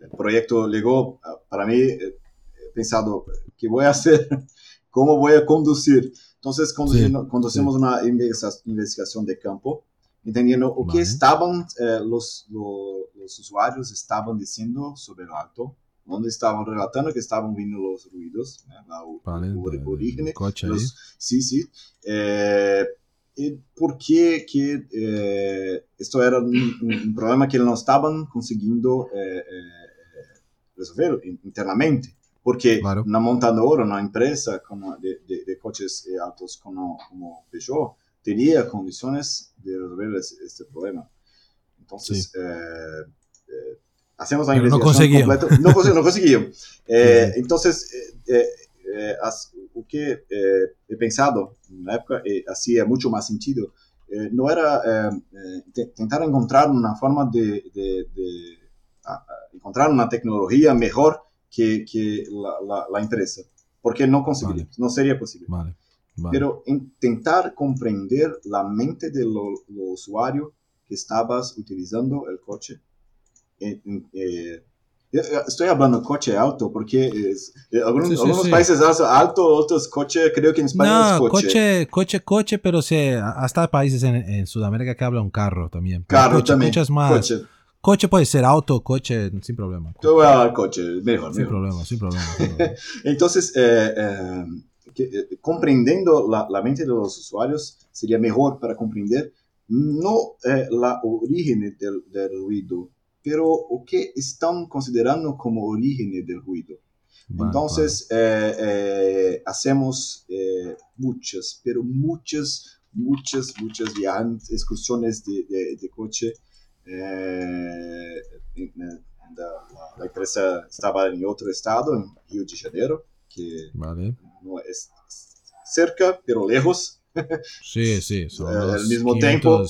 el proyecto llegó, para mí, eh, he pensado, ¿qué voy a hacer? ¿Cómo voy a conducir? Entonces, conducimos, sí, sí. una investigación de campo, entendiendo o vale. que estaban eh, los, los, los, usuarios estaban diciendo sobre el auto, donde estaban relatando que estaban viendo los ruidos, ¿eh? la, vale, el, origen. Coche los, sí, sí. Eh, por que, que eh, esto era un, un, problema que não estavam conseguindo eh, resolver internamente. Porque claro. na montadora, na empresa como de, de, de coches e autos como, como Peugeot, teria condições de resolver este, problema. Então, sí. hacemos a investigação não completa. Não, não conseguiam. então, eh, as, o que eh, he pensado na época, e hacía mucho más sentido, eh, no era tentar encontrar una forma de, de, de a, a encontrar una tecnología mejor que, que la, la, la, empresa, porque no conseguiría, vale. no sería posible. Vale. Vale. Pero intentar comprender la mente del usuario que estabas utilizando el coche. Eh, Estoy hablando coche alto porque es, eh, algunos, sí, sí, algunos sí. países alto, otros coche, creo que en España no, es coche. coche. Coche, coche, pero se, hasta países en, en, Sudamérica que hablan carro también. Carro coche, también. Coche más. Coche. coche. puede ser auto, coche, sin problema. Yo voy a hablar coche, mejor. Sin mejor. problema, sin problema. Sin problema. Entonces, eh, eh, que, eh, comprendiendo la, la, mente de los usuarios sería mejor para comprender no eh, la origen del, del ruido pero o que están considerando como origen del ruido. Entonces, eh, eh, hacemos eh, muchas, pero muchas, muchas, muchas viajes, excursiones de, de, coche. La, empresa estaba en otro estado, en Río de Janeiro, que no es cerca, pero lejos. Sí, sí, son al mismo tiempo.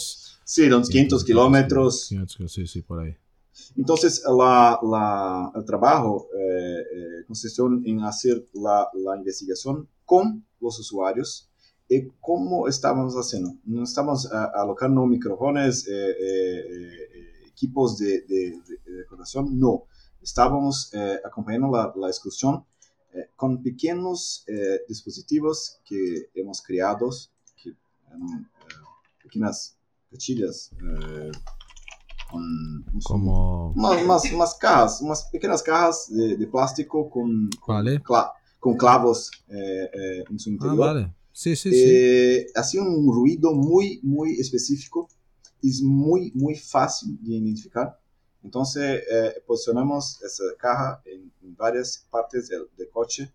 Sí, unos 500 kilómetros. Sí, sí, por ahí. Entonces, la, la, el trabajo eh, eh, consistió en hacer la, la, investigación con los usuarios y cómo estábamos haciendo. No estamos alocando micrófonos, eh, equipos de, de, decoración, no. Estábamos acompañando la, la excursión con pequeños dispositivos que hemos creado, que, pequeñas cachillas con como umas, umas, cajas, umas pequenas cajas de, de plástico com, vale. cla, com clavos eh, eh, em seu ah, interior. Ah, vale. Sí, sí, eh, sí. Assim um ruído muito, muito específico e muito, muito fácil de identificar. Então, eh, posicionamos essa caja em, em várias partes do, do coche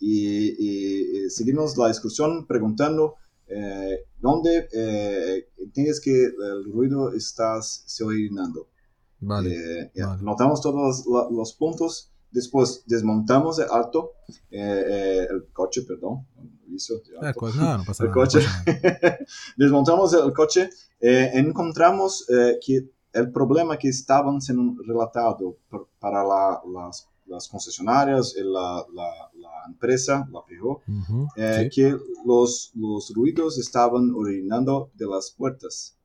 e, e seguimos a excursão perguntando eh, donde eh, tienes que el ruido estás se orinando. Vale, eh, vale. Notamos todos los, los, puntos, después desmontamos el alto, eh, eh, el coche, perdón. Ecco, no, no pasa el coche. Nada. desmontamos el coche, encontramos que el problema que estaban siendo relatado para la, las, las, concesionarias y la, la empresa, la Peugeot, uh -huh, eh, sí. que los, los ruidos estaban orinando de las puertas.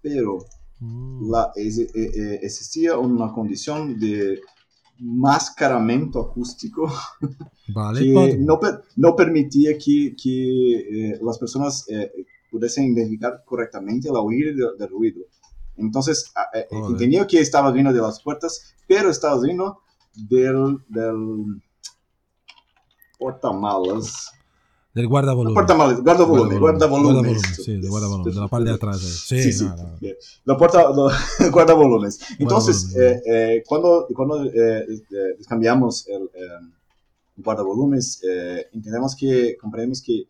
Pero mm. la, es, eh, eh, existía una condición de mascaramiento acústico vale, que no, no, permitía que, que eh, las personas eh, pudiesen identificar correctamente la oír del, del ruido. Entonces, eh, entendía que estaba viendo de las puertas, pero estaba viendo del, del portamalas. Del guardavolumen. Portamalas, guardavolumen, guardavolumen. Guarda sí, de guardavolumen, de la parte de atrás. Sí, sí. sí. No, no. La puerta, lo, guardavolúmenes. Entonces, eh, eh, cuando, cuando eh, cambiamos el guardavolúmenes, entendemos que, comprendemos que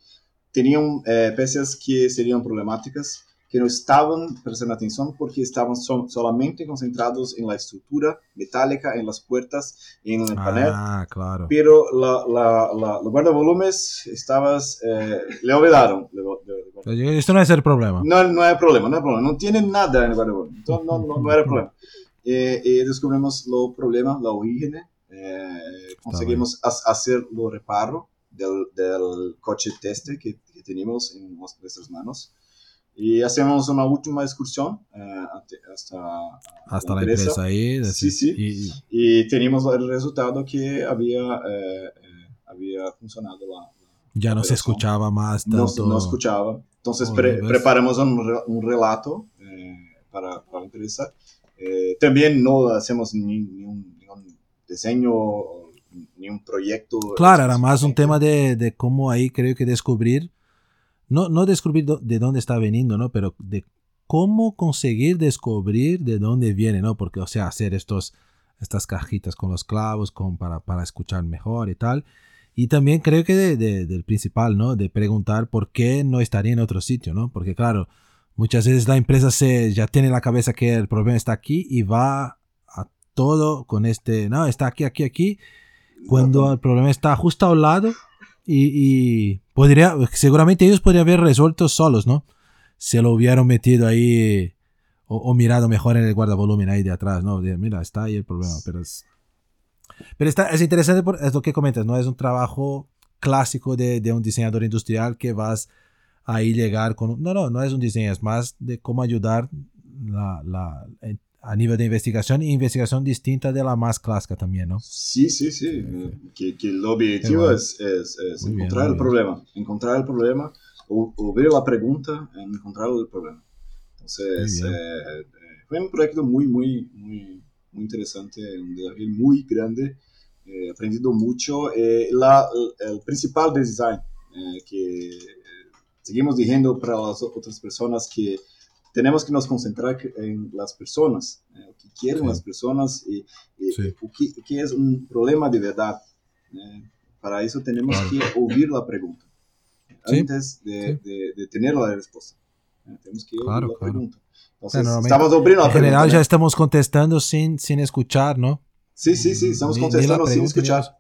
tenían peces que serían problemáticas que no estaban prestando atención porque estaban so solamente concentrados en la estructura metálica, en las puertas, en el panel. Ah, claro. Pero la, la, la, guardavolumes estabas, eh, le olvidaron. Esto no es el problema. No, no hay problema, no hay problema. No tiene nada en el guardavolumen. Entonces, no, no, no era problema. Eh, y descubrimos los problemas, la origen. Eh, conseguimos hacer los reparo del, del coche teste que, que tenemos en nuestras manos. Y hacemos una última excursión eh, hasta, hasta la empresa, empresa ahí. Sí, sí. Y, y, tenemos el resultado que había, eh, eh, había funcionado la, Ya no se escuchaba más tanto. No, no escuchaba. Entonces pre, preparamos un, un relato para, para, la empresa. también no hacemos ni, ni, un, ni un diseño ni un proyecto. Claro, era más un tema de, de cómo ahí creo que descubrir no, no descubrir de dónde está veniendo, ¿no? Pero de cómo conseguir descubrir de dónde viene, ¿no? Porque, o sea, hacer estos, estas cajitas con los clavos con, para, para escuchar mejor y tal. Y también creo que de, del principal, ¿no? De preguntar por qué no estaría en otro sitio, ¿no? Porque, claro, muchas veces la empresa se, ya tiene la cabeza que el problema está aquí y va a todo con este, no, está aquí, aquí, aquí, cuando el problema está justo al lado y, podría, seguramente ellos podrían haber resuelto solos, ¿no? Se lo hubieran metido ahí o, mirado mejor en el guardavolumen ahí de atrás, ¿no? mira, está ahí el problema, pero es... Pero está, es interesante, por, es lo que comentas, ¿no? Es un trabajo clásico de, de un diseñador industrial que vas ahí llegar con... No, no, no es un diseño, es más de cómo ayudar la, la, a nivel de investigación y investigación distinta de la más clásica también, ¿no? Sí, sí, sí. Que, que el objetivo bueno. es, es, es encontrar bien, el problema, encontrar el problema o, o, ver la pregunta en encontrar el problema. Entonces, eh, fue un proyecto muy, muy, muy, muy interesante, un desafío muy grande, eh, aprendido mucho. Eh, la, el, el, principal design que seguimos diciendo para las otras personas que tenemos que nos concentrar en las personas, eh, lo que quieren las personas y, qué, es un problema de verdad. Eh, para eso tenemos que oír la pregunta antes de, tener la respuesta. Eh, tenemos que oír la pregunta. Entonces, estamos abriendo la En general ya estamos contestando sin, sin escuchar, ¿no? Sí, sí, sí, estamos contestando sin escuchar.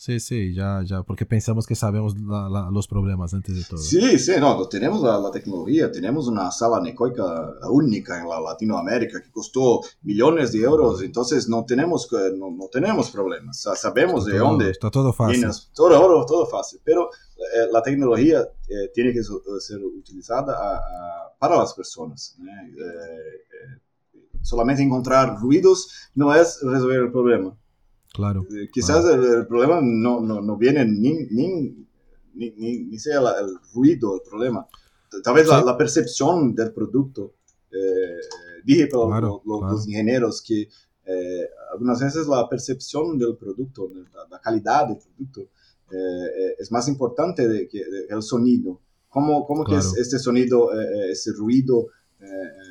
Sí, sí, ya, ya, porque pensamos que sabemos los problemas antes de todo. Sí, sí, no, tenemos la, tecnología, tenemos una sala necoica única en la Latinoamérica que costó millones de euros, entonces no tenemos, no, no tenemos problemas, sabemos de dónde. Está todo fácil. todo, todo fácil, pero eh, la tecnología eh, tiene que ser utilizada para las personas. Eh, solamente encontrar ruidos no es resolver el problema. Claro. Eh, quizás El, problema no, no, no viene ni, ni, ni, ni sea el ruido el problema. Tal vez la, percepción del producto. Eh, dije para los, ingenieros que eh, algunas veces la percepción del producto, la, calidad del producto, es más importante de que el sonido. ¿Cómo, cómo que es este sonido, ese ruido?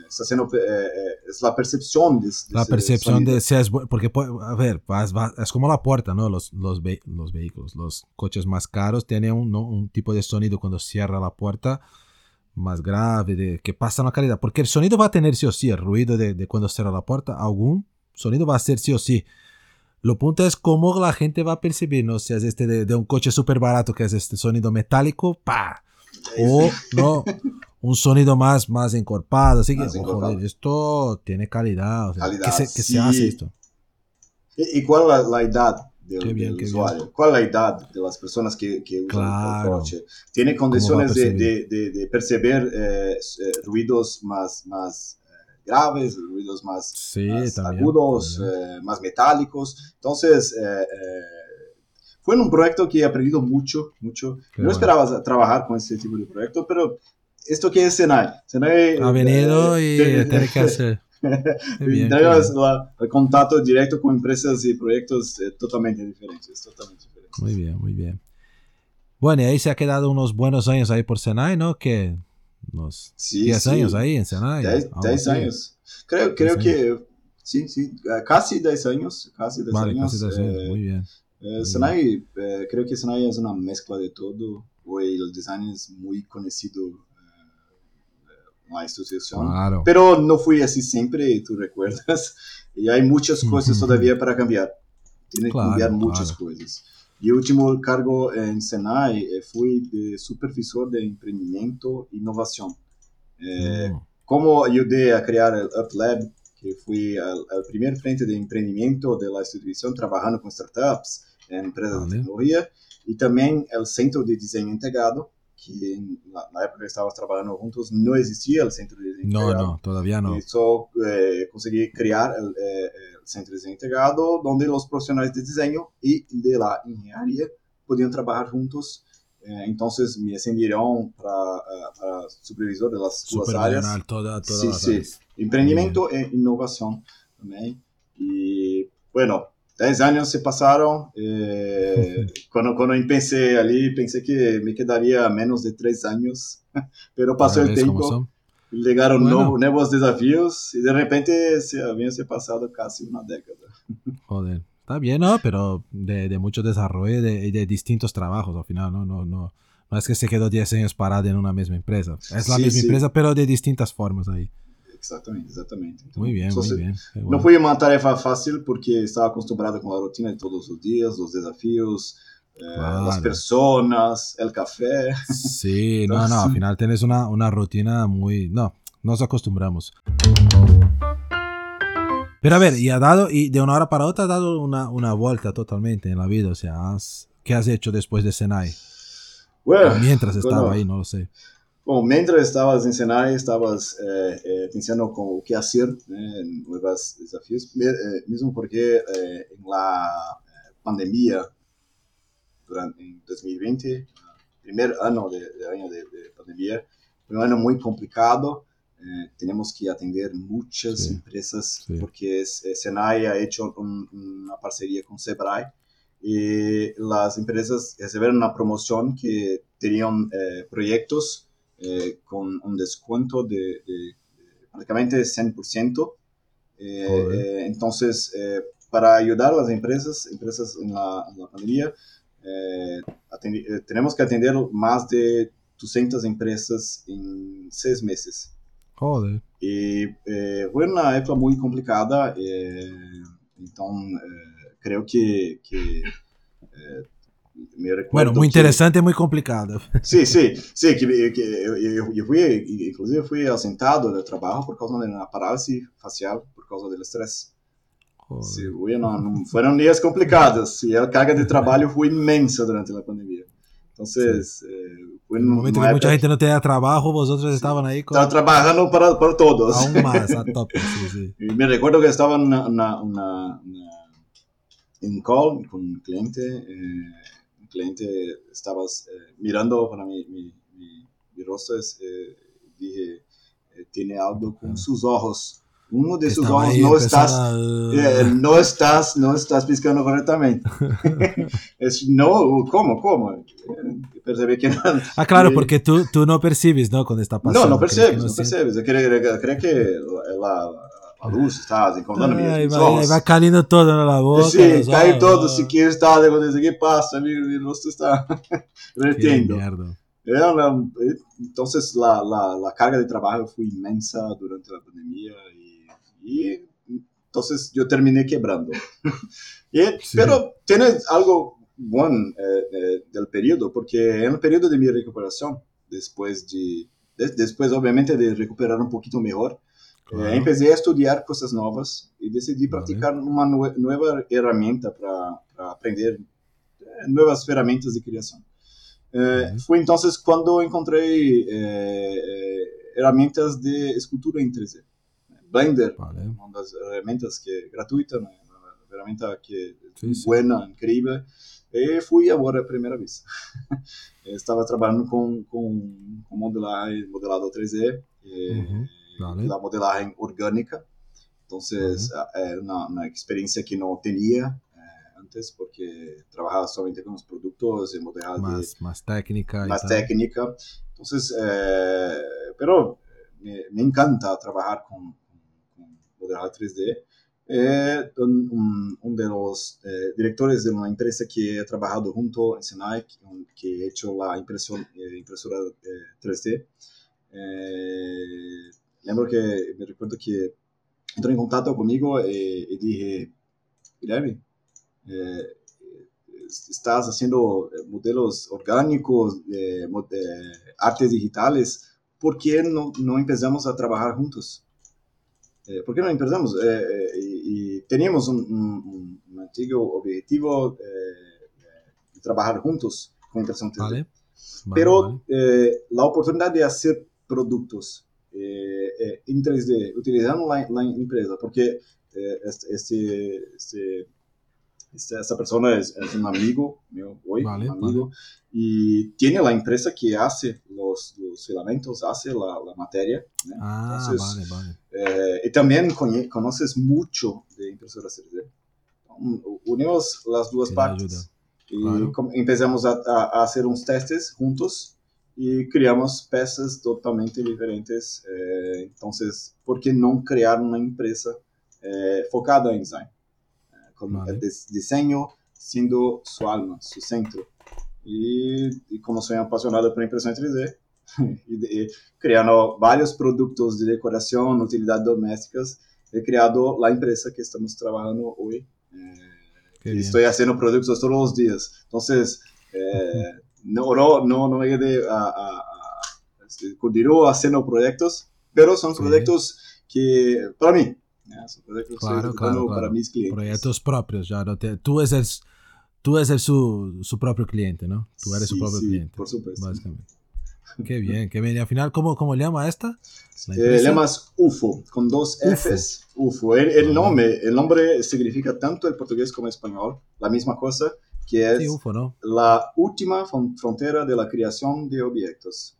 Está haciendo, eh, eh, es la percepción de, si es porque a ver es como la puerta no los, los, los vehículos los coches más caros tienen un, un tipo de sonido cuando cierra la puerta más grave de que pasa la calidad porque el sonido va a tener sí o sí el ruido de, de cuando cierra la puerta algún sonido va a ser sí o sí lo punto es cómo la gente va a percibir, ¿no? Si es este de, de un coche súper barato que es este sonido metálico, pa. O no, un sonido más, más encorpado. Así que, oh, esto tiene calidad. O sea, ¿qué, se, se, hace esto? ¿Y, cuál es la, edad del, usuario? ¿Cuál es la edad de las personas que, que usan el coche? ¿Tiene condiciones de, de, de, percibir eh, eh, ruidos más, más eh, graves, ruidos más, agudos, más metálicos? Entonces, fue un proyecto que he aprendido mucho, mucho. no esperaba trabajar con este tipo de proyecto, pero esto que es Senai. Senai ha venido eh, y tiene que hacer. Tenemos el contacto directo con empresas y proyectos eh, totalmente, diferentes, totalmente diferentes. Muy bien, muy bien. Bueno, y ahí se ha quedado unos buenos años ahí por Senai, ¿no? Que unos 10 años ahí en Senai. 10 años. Creo, creo que sí, sí, eh, casi 10 años. Casi 10 vale, años. Casi 10 años. muy bien. Eh, Senai, creo que Senai es una mezcla de todo. Hoy el design es muy conocido la institución. Pero no fui así siempre, tú recuerdas. Y hay muchas cosas todavía para cambiar. Tiene que cambiar muchas cosas. Y último cargo en Senai eh, fui de supervisor de emprendimiento e innovación. Eh, mm. Como ayudé a crear el UpLab, que fui al, primer frente de emprendimiento de la institución trabajando con startups en empresas de tecnología, y también el centro de diseño integrado, que en la, época que estábamos trabajando juntos no existía el centro de diseño No, no, todavía no. Y eso eh, conseguí crear el, eh, el, centro de diseño integrado donde los profesionales de diseño y de la ingeniería podían trabajar juntos. Eh, entonces me ascendieron para, para, supervisor de las dos áreas. Toda, toda sí, sí. Emprendimiento e innovación también. Y bueno, 10 años se pasaron. Eh, cuando, cuando empecé allí, pensé que me quedaría menos de 3 años, pero pasó el tiempo. Llegaron nuevos desafíos y de repente se habían pasado casi una década. Joder, está bien, ¿no? Pero de, de mucho desarrollo y de, de, distintos trabajos al final, ¿no? No, no, no es que se quedó 10 años parado en una misma empresa. Es la misma empresa, pero de distintas formas ahí. Exatamente, exatamente. muy bien, muy bien. No fue una tarea fácil porque estaba acostumbrado con la rutina de todos los días, los desafíos, eh, las personas, el café. Sí, no, no, al final tienes una, una rutina muy... No, nos acostumbramos. Pero a ver, y ha dado, y de una hora para otra ha dado una, una vuelta totalmente en la vida. O sea, ¿qué has hecho después de Senai? Bueno, mientras estaba ahí, no lo sé. Bom, mientras estabas en Senai, estabas eh, eh, pensando con qué hacer, eh, nuevos desafíos, eh, mismo porque eh, en la pandemia, durante en 2020, primer año de, de año de, de, pandemia, fue un año muy complicado. tenemos que atender muchas sí, empresas sí. porque Senai ha hecho un, una parcería con Sebrae y las empresas recibieron una promoción que tenían proyectos eh, con un descuento de, prácticamente 100%. Eh, eh, entonces, eh, para ayudar a las empresas, empresas en la, en la pandemia, eh, eh, tenemos que atender más de 200 empresas en seis meses. Joder. E eh, foi uma época muito complicada, então eh, creio que, que Bueno, muy que- interesante y muy complicado. Sim, sim, sim, que, eu, eu, fui, inclusive fui ausentado do trabalho por causa da parálise facial, por causa do estresse. Sí, fui, não, não, foram dias complicados e a carga de trabalho foi imensa durante a pandemia. Então, eh, foi En el momento que mucha gente no tenía trabajo, vosotros estaban ahí con... estava trabalhando para, para todos. Aún más, a tope, sí, sí. Y me recuerdo que una, una, una- una- en call con un cliente. eh, cliente estaba eh, mirando para mi, mi, mi, mi rostro. eh, dije, eh, tiene algo con sus ojos. Uno de sus ojos no estás, a- eh, no estás, no estás piscando correctamente. es, no, ¿cómo, cómo? Eh, percibí que no. Ah, claro, porque tú, tú no percibes, ¿no? Cuando está pasando. No, no percebes, no sientes. percebes. Eu creio, creio que la, la luz está incomodando Ay, mis va, ojos. va cayendo todo en la boca. Sí, los cae ojos. todo, si quieres está ¿qué pasa? Mi, mi rostro está Qué vertiendo. mierda. Era una- entonces la, la, la carga de trabajo fue inmensa durante la pandemia y, y entonces yo terminé quebrando. Y- Sí. Pero tiene algo bueno eh, eh, del periodo, porque en el periodo de mi recuperación, después de, de- después obviamente de recuperar un poquito mejor, Claro. eh, empecé a estudiar cosas nuevas y decidí Vale. practicar una nue- nueva herramienta para, para aprender eh, nuevas herramientas de creación. Eh, Ujú. Fue entonces cuando encontré eh, eh, herramientas de escultura en 3D. Blender, Vale. una de las herramientas que gratuita, una una herramienta que Sí, sí. buena, incrível. E fui agora a primeira vez. Estava trabalhando com, com, com modelagem, modelado 3D, e, Uhum, vale. la modelagem orgânica. Então, é uma, uma experiência que não tinha eh, antes, porque trabalhava somente com os produtos e modelagem Más, más técnica. y más tal. técnica. Entonces, eh, pero me, me encanta trabajar con, con, con modelado 3D. Eh, un, un- un de los eh, directores de una empresa que he trabajado junto en Senai, que, que he hecho la impresión, eh, impresora eh, 3D. Eh, lembro que me recuerdo que entró en contacto conmigo y, y dije, Guilherme, eh, estás haciendo eh, modelos orgánicos, de artes digitales, ¿por qué no, no empezamos a trabajar juntos? Eh, ¿Por qué no empezamos? Eh, eh, y, y teníamos un, un- un- un antiguo objetivo eh, de trabajar juntos con impresión 3D. Vale. Pero vale. eh, la oportunidad de hacer productos eh, eh, en 3D, utilizando la, la empresa, porque eh, este, este, este- este- esta persona es, es un amigo mío hoy, Vale, un amigo, y tiene la empresa que hace los, los filamentos, hace la, la materia. ¿no? Ah, Entonces, vale, vale. eh, y también coñe- conoces mucho de impresoras 3D. Un- Unimos las duas Que partes. ayuda. Y Claro. com- empezamos a, a- a hacer uns testes juntos y criamos peças totalmente diferentes. Eh, entonces, ¿por qué no crear una empresa eh, focada en design? Eh, con Vale. el des- diseño siendo su alma, su centro. Y, y como soy apasionado por impresión 3D, y, de- y creando varios productos de decoración, utilidades domésticas, he creado la empresa que estamos trabajando hoy. Eh, Qué y bien. estoy haciendo productos todos los días. Entonces, eh, no, no, no, no me quedé a, a, a- este, continúo haciendo proyectos, pero son Sí. proyectos que, para mí, son proyectos Claro, claro, claro. para mis clientes. Proyectos propios, ya no te- tú eres, el, tú eres el su, su propio cliente, ¿no? Tú eres su Sí, propio sí, cliente. por supuesto. Básicamente. Qué bien, qué bien. Y al final, ¿cómo, cómo le llama esta? Eh, llamas UFO, con dos UFO. Fs. UFO. El, el Ah. nombre, el nombre significa tanto en portugués como en español la misma cosa, que es Sí, UFO, ¿no? la última fron- frontera de la creación de objetos.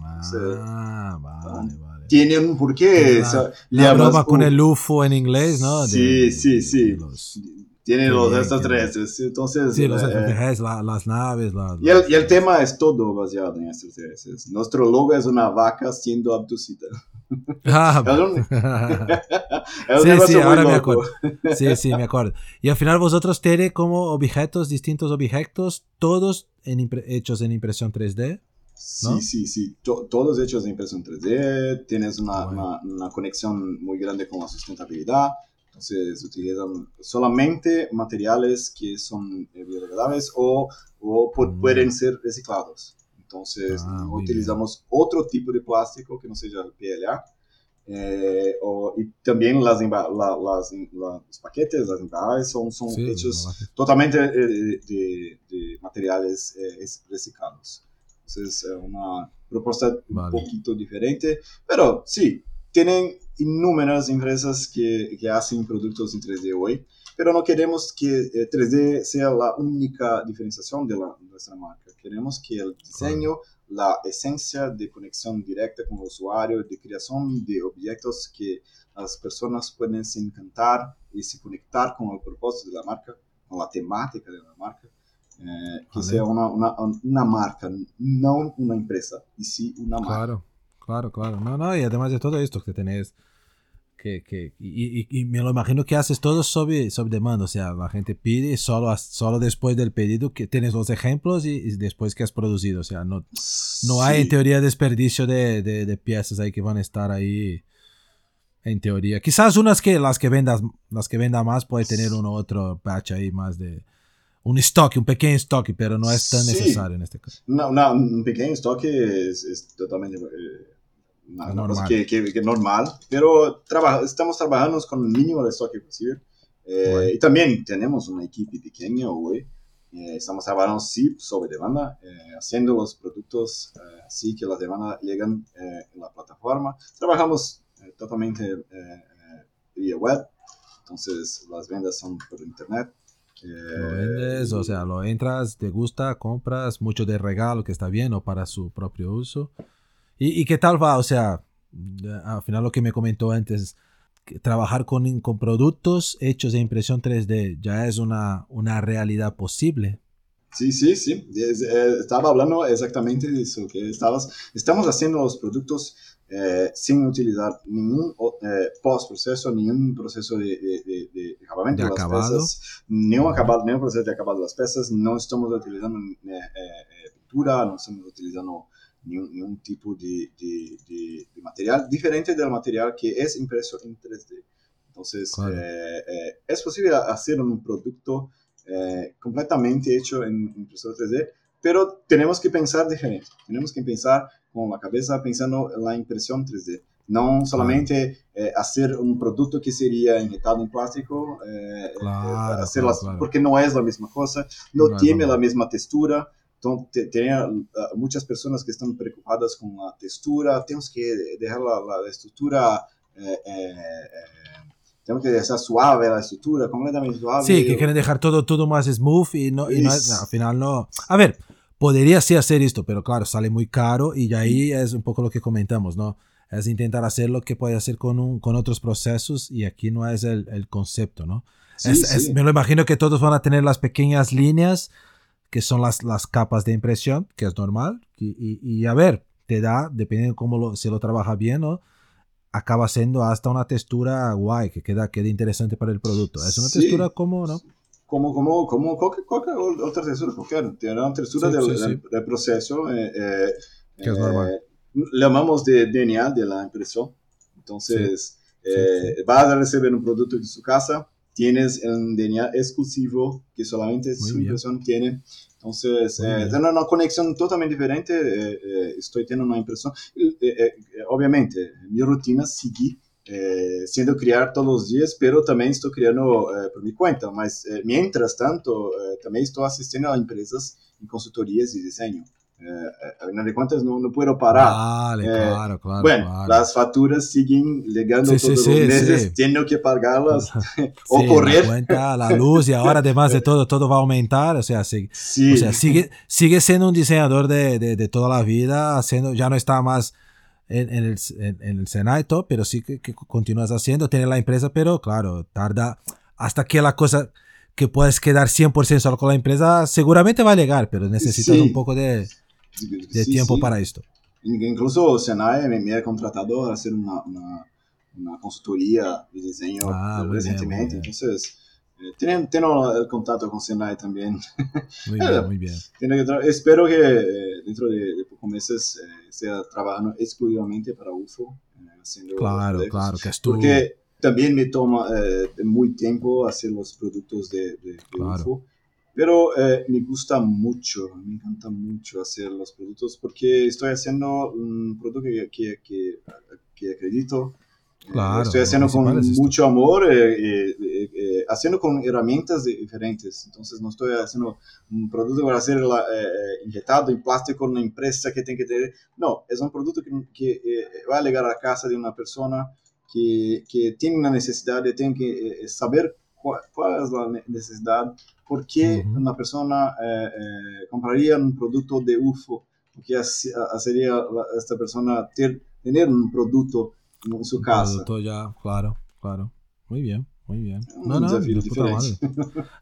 Ah, vale, vale. Tiene un porqué. La- o sea, La llamas broma con el UFO en inglés, ¿no? Sí, sí, sí. de los, Tiene los bien, estos qué bien. tres. Entonces, sí, los eh, extraterrestres, la- las naves, las... y, el, y el tema es todo basado en extraterrestres. Nuestro logo es una vaca siendo abducida. Ah, sí, sí, ahora me acuerdo. Sí, sí, me acuerdo. Y al final vosotros tenéis como objetos, distintos objetos, todos hechos en impresión 3D. Sí, sí, sí, todos hechos en impresión 3D, tienes una, una, conexión muy grande con la sustentabilidad, entonces utilizan solamente materiales que son biodegradables o, o mm. pueden ser reciclados. Entonces, ah, utilizamos otro tipo de plástico que no sea el PLA. Eh, y también las, las, los paquetes, las embalajes son, son hechos totalmente eh, de, materiales eh, reciclados. Entonces, es una propuesta un poquito diferente, pero sí, tienen innumerables empresas que, que hacen productos en 3D hoy pero no queremos que 3D sea la única diferenciación de, la, nuestra marca. Queremos que el diseño, la esencia de conexión directa con el usuario, de creación de objetos que las personas pueden se encantar y se conectar con el propósito de la marca, con la temática de la marca, eh, que sea una, una, una, marca, no una empresa, y sí una marca. Claro, claro, claro. No, no, y además de todo esto que tenés que, que y, y, me lo imagino que haces todo sobre, sobre demanda, o sea, la gente pide solo, solo después del pedido que tienes los ejemplos y, después que has producido, o sea, no, no hay en teoría desperdicio de, de, de, piezas ahí que van a estar ahí en teoría. Quizás unas que las que vendas, las que venda más puede tener uno otro patch ahí más de un stock, un pequeño stock, pero no es tan necesario en este caso. No, no, un pequeño stock es, es totalmente... Eh, normal. Que, que, normal, pero estamos trabajando con el mínimo de stock posible. Eh, y también tenemos una equipo pequeña hoy. Eh, estamos trabajando sí sobre demanda, eh, haciendo los productos así que las demandas llegan en la plataforma. Trabajamos totalmente vía web, entonces las ventas son por internet. lo vendes, o sea, lo entras, te gusta, compras, mucho de regalo que está bien o para su propio uso. ¿Y, qué tal va? O sea, al final lo que me comentó antes, trabajar con, con productos hechos de impresión 3D ya es una, una realidad posible. Sí, sí, sí. Eh, estaba hablando exactamente de eso, que estabas, estamos haciendo los productos eh, sin utilizar ningún eh, post-proceso, ningún proceso de, de, de, acabamiento de, las piezas, ni un, acabado, ni un proceso de acabado de las piezas, no estamos utilizando pintura, no estamos utilizando ningún, tipo de, material diferente del material que es impreso en 3D. Entonces, eh, eh, es posible hacer un producto eh, completamente hecho en impresora 3D, pero tenemos que pensar diferente. Tenemos que pensar con la cabeza pensando en la impresión 3D. No solamente hacer un producto que sería inyectado en plástico, porque no es la misma cosa, no, tiene la misma textura, entonces, tenía ah, muchas personas que están preocupadas con la textura, tenemos que dejar la, la estructura, eh, eh, tenemos que dejar suave la estructura, completamente suave. Sí, que quieren dejar todo, todo más smooth y, no, y no, al final no. A ver, podría sí hacer esto, pero claro, sale muy caro y ahí es un poco lo que comentamos, ¿no? Es intentar hacer lo que puede hacer con, un, con otros procesos y aquí no es el, el concepto, ¿no? Sí, sí. me lo imagino que todos van a tener las pequeñas líneas que son las, las capas de impresión, que es normal. Y, y, a ver, te da, dependiendo de cómo lo, se lo trabaja bien, ¿no? acaba siendo hasta una textura guay, que queda, queda interesante para el producto. Es una textura como, ¿no? Como, como, como cualquier, cualquier otra textura, cualquier, tiene una textura del, del, proceso. Eh, eh, que es normal. Eh, le llamamos de DNA de la impresión. Entonces, va a recibir un producto de su casa, tienes el DNA exclusivo que solamente su impresión tiene. Entonces, eh, tiene una conexión totalmente diferente. Eh, eh, estoy teniendo una impresión. obviamente, mi rutina sigue siendo crear todos los días, pero también estoy creando por mi cuenta. Mas, mientras tanto, también estoy asistiendo a empresas en consultorías de diseño. Eh, a final de cuentas no, no puedo parar. Vale, eh, claro, claro. Bueno, las facturas siguen llegando todos los meses, tengo que pagarlas o correr. La cuenta, la luz y ahora además de todo, todo va a aumentar. O sea, sigue, o sea, sigue, sigue siendo un diseñador de, de, de, toda la vida, haciendo, ya no está más en, en el, en, el Senado pero sí que, que continúas haciendo, tiene la empresa, pero claro, tarda hasta que la cosa que puedes quedar 100% solo con la empresa, seguramente va a llegar, pero necesitas un poco de, de tiempo para esto. Incluso Senai me, me ha contratado a hacer una, una, una consultoría de diseño Ah, bien, recientemente, muy bien. entonces eh, tengo el contacto con Senai también. Muy bien, muy bien. Que espero que eh, dentro de, de pocos meses eh, esté trabajando exclusivamente para UFO, eh, haciendo Claro, claro, que es tu... Porque también me toma eh, muy tiempo hacer los productos de, de- de Claro. UFO. Pero eh, me gusta mucho, me encanta mucho hacer los productos porque estoy haciendo un producto que, que, que, que acredito. Eh, Claro, estoy haciendo con es mucho amor, eh, eh, eh, eh, haciendo con herramientas diferentes. Entonces no estoy haciendo un producto para ser injetado en plástico en una empresa que tiene que tener. No, es un producto que, va a llegar a la casa de una persona que, que tiene una necesidad tiene que saber cuál, cuál es la ne- necesidad, por qué Ujú. una persona eh, eh, compraría un producto de UFO, hacería la- esta persona ter- tener un producto en su casa. producto ya, claro, claro. Muy bien, muy bien. No, no.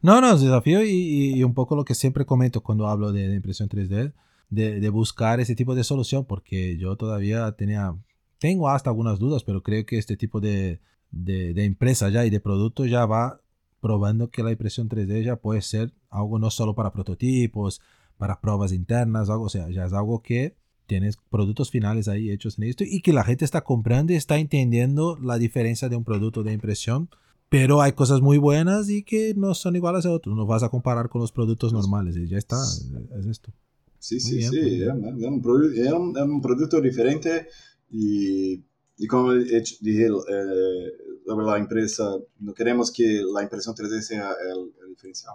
No, no, es desafío y, y- y un poco lo que siempre comento cuando hablo de, de impresión 3D, de, de buscar ese tipo de solución, porque yo todavía tenía, tengo hasta algunas dudas, pero creo que este tipo de, de, de empresa ya y de producto ya va probando que la impresión 3D ya puede ser algo no solo para prototipos, para pruebas internas, algo, o sea, ya es algo que tienes productos finales ahí hechos en esto y que la gente está comprando y está entendiendo la diferencia de un producto de impresión pero hay cosas muy buenas y que no son iguales a otros. No vas a comparar con los productos normales y ya está. Es, es esto. Sí, Muy sí, bien, sí, era, era un, era un producto diferente y, y como dije, eh, sobre la empresa, no queremos que la impresión 3D sea el, el diferencial.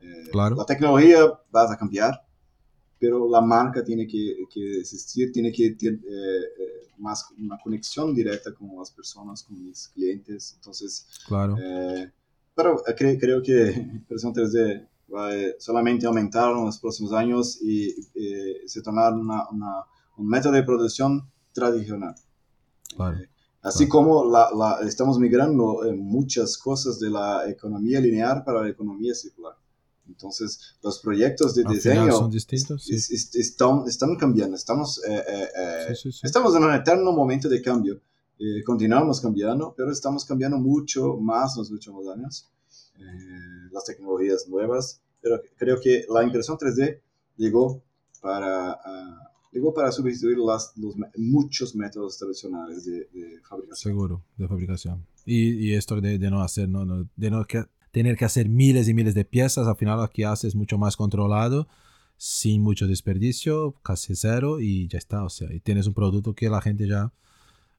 Eh, Claro. La tecnología va a cambiar, pero la marca tiene que, que existir, tiene que tener eh, eh, más una conexión directa con las personas, con mis clientes. Entonces, Claro. eh, pero eh, cre- creo que impresión 3D va a solamente aumentar en los próximos años y se tornar una, una- un método de producción tradicional. Claro. Eh, así como la, la- estamos migrando eh, muchas cosas de la economía lineal para la economía circular. Entonces, los proyectos de Al diseño son distintos. Sí, es- es- están, están cambiando. Estamos eh, eh, eh, sí, sí. Estamos en un eterno momento de cambio. Eh, continuamos cambiando, pero estamos cambiando mucho más en los últimos años. Eh, las tecnologías nuevas, pero creo que la impresión 3D llegó para, ah, llegó para sustituir las, los, muchos métodos tradicionales de, de fabricación. Seguro, de fabricación. Y, y esto de, de no hacer, no, no- de no que, tener que hacer miles y miles de piezas, al final lo que haces es mucho más controlado, sin mucho desperdicio, casi cero y ya está. O sea, y tienes un producto que la gente ya,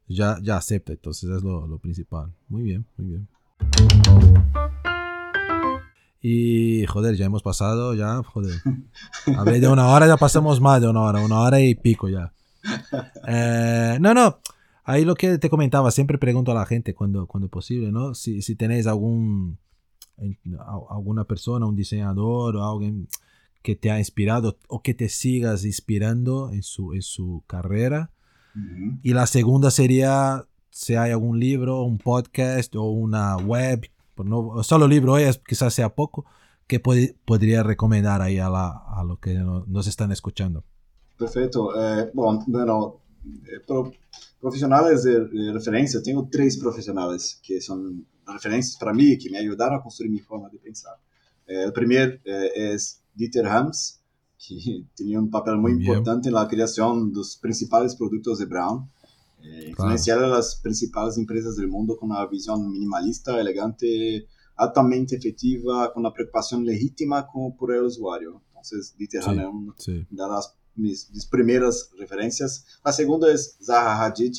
ya, ya acepta. Entonces es lo, lo principal. Muy bien, muy bien. Y joder, ya hemos pasado, ya, joder. Hablé de una hora, ya pasamos más de una hora, una hora y pico ya. Eh, no, no, ahí lo que te comentaba, siempre pregunto a la gente cuando, cuando es posible, ¿no? Si, si tenéis algún, alguna persona, un diseñador o alguien que te ha inspirado o que te sigas inspirando en su, en su carrera. Ujú. Y la segunda sería si hay algún libro, un podcast o una web, pues no, solo libro es, quizás sea poco, que pod- podría recomendar ahí a, la, a lo que no- nos están escuchando. Perfecto. Eh, bueno, bueno, eh, pro- profesionales de, de referencia, tengo tres profesionales que son referencias para mí, que me ayudaron a construir mi forma de pensar. Eh, el primer eh, es Dieter Hams, que tenía un papel muy Muy bien. importante en la creación de los principales productos de Brown. Eh, influenciar a las principales empresas del mundo con una visión minimalista, elegante, altamente efectiva, con una preocupación legítima como por el usuario. Entonces, Dieter Sí. Hams es un Sí, de las mis, mis primeras referencias. La segunda es Zaha Hadid.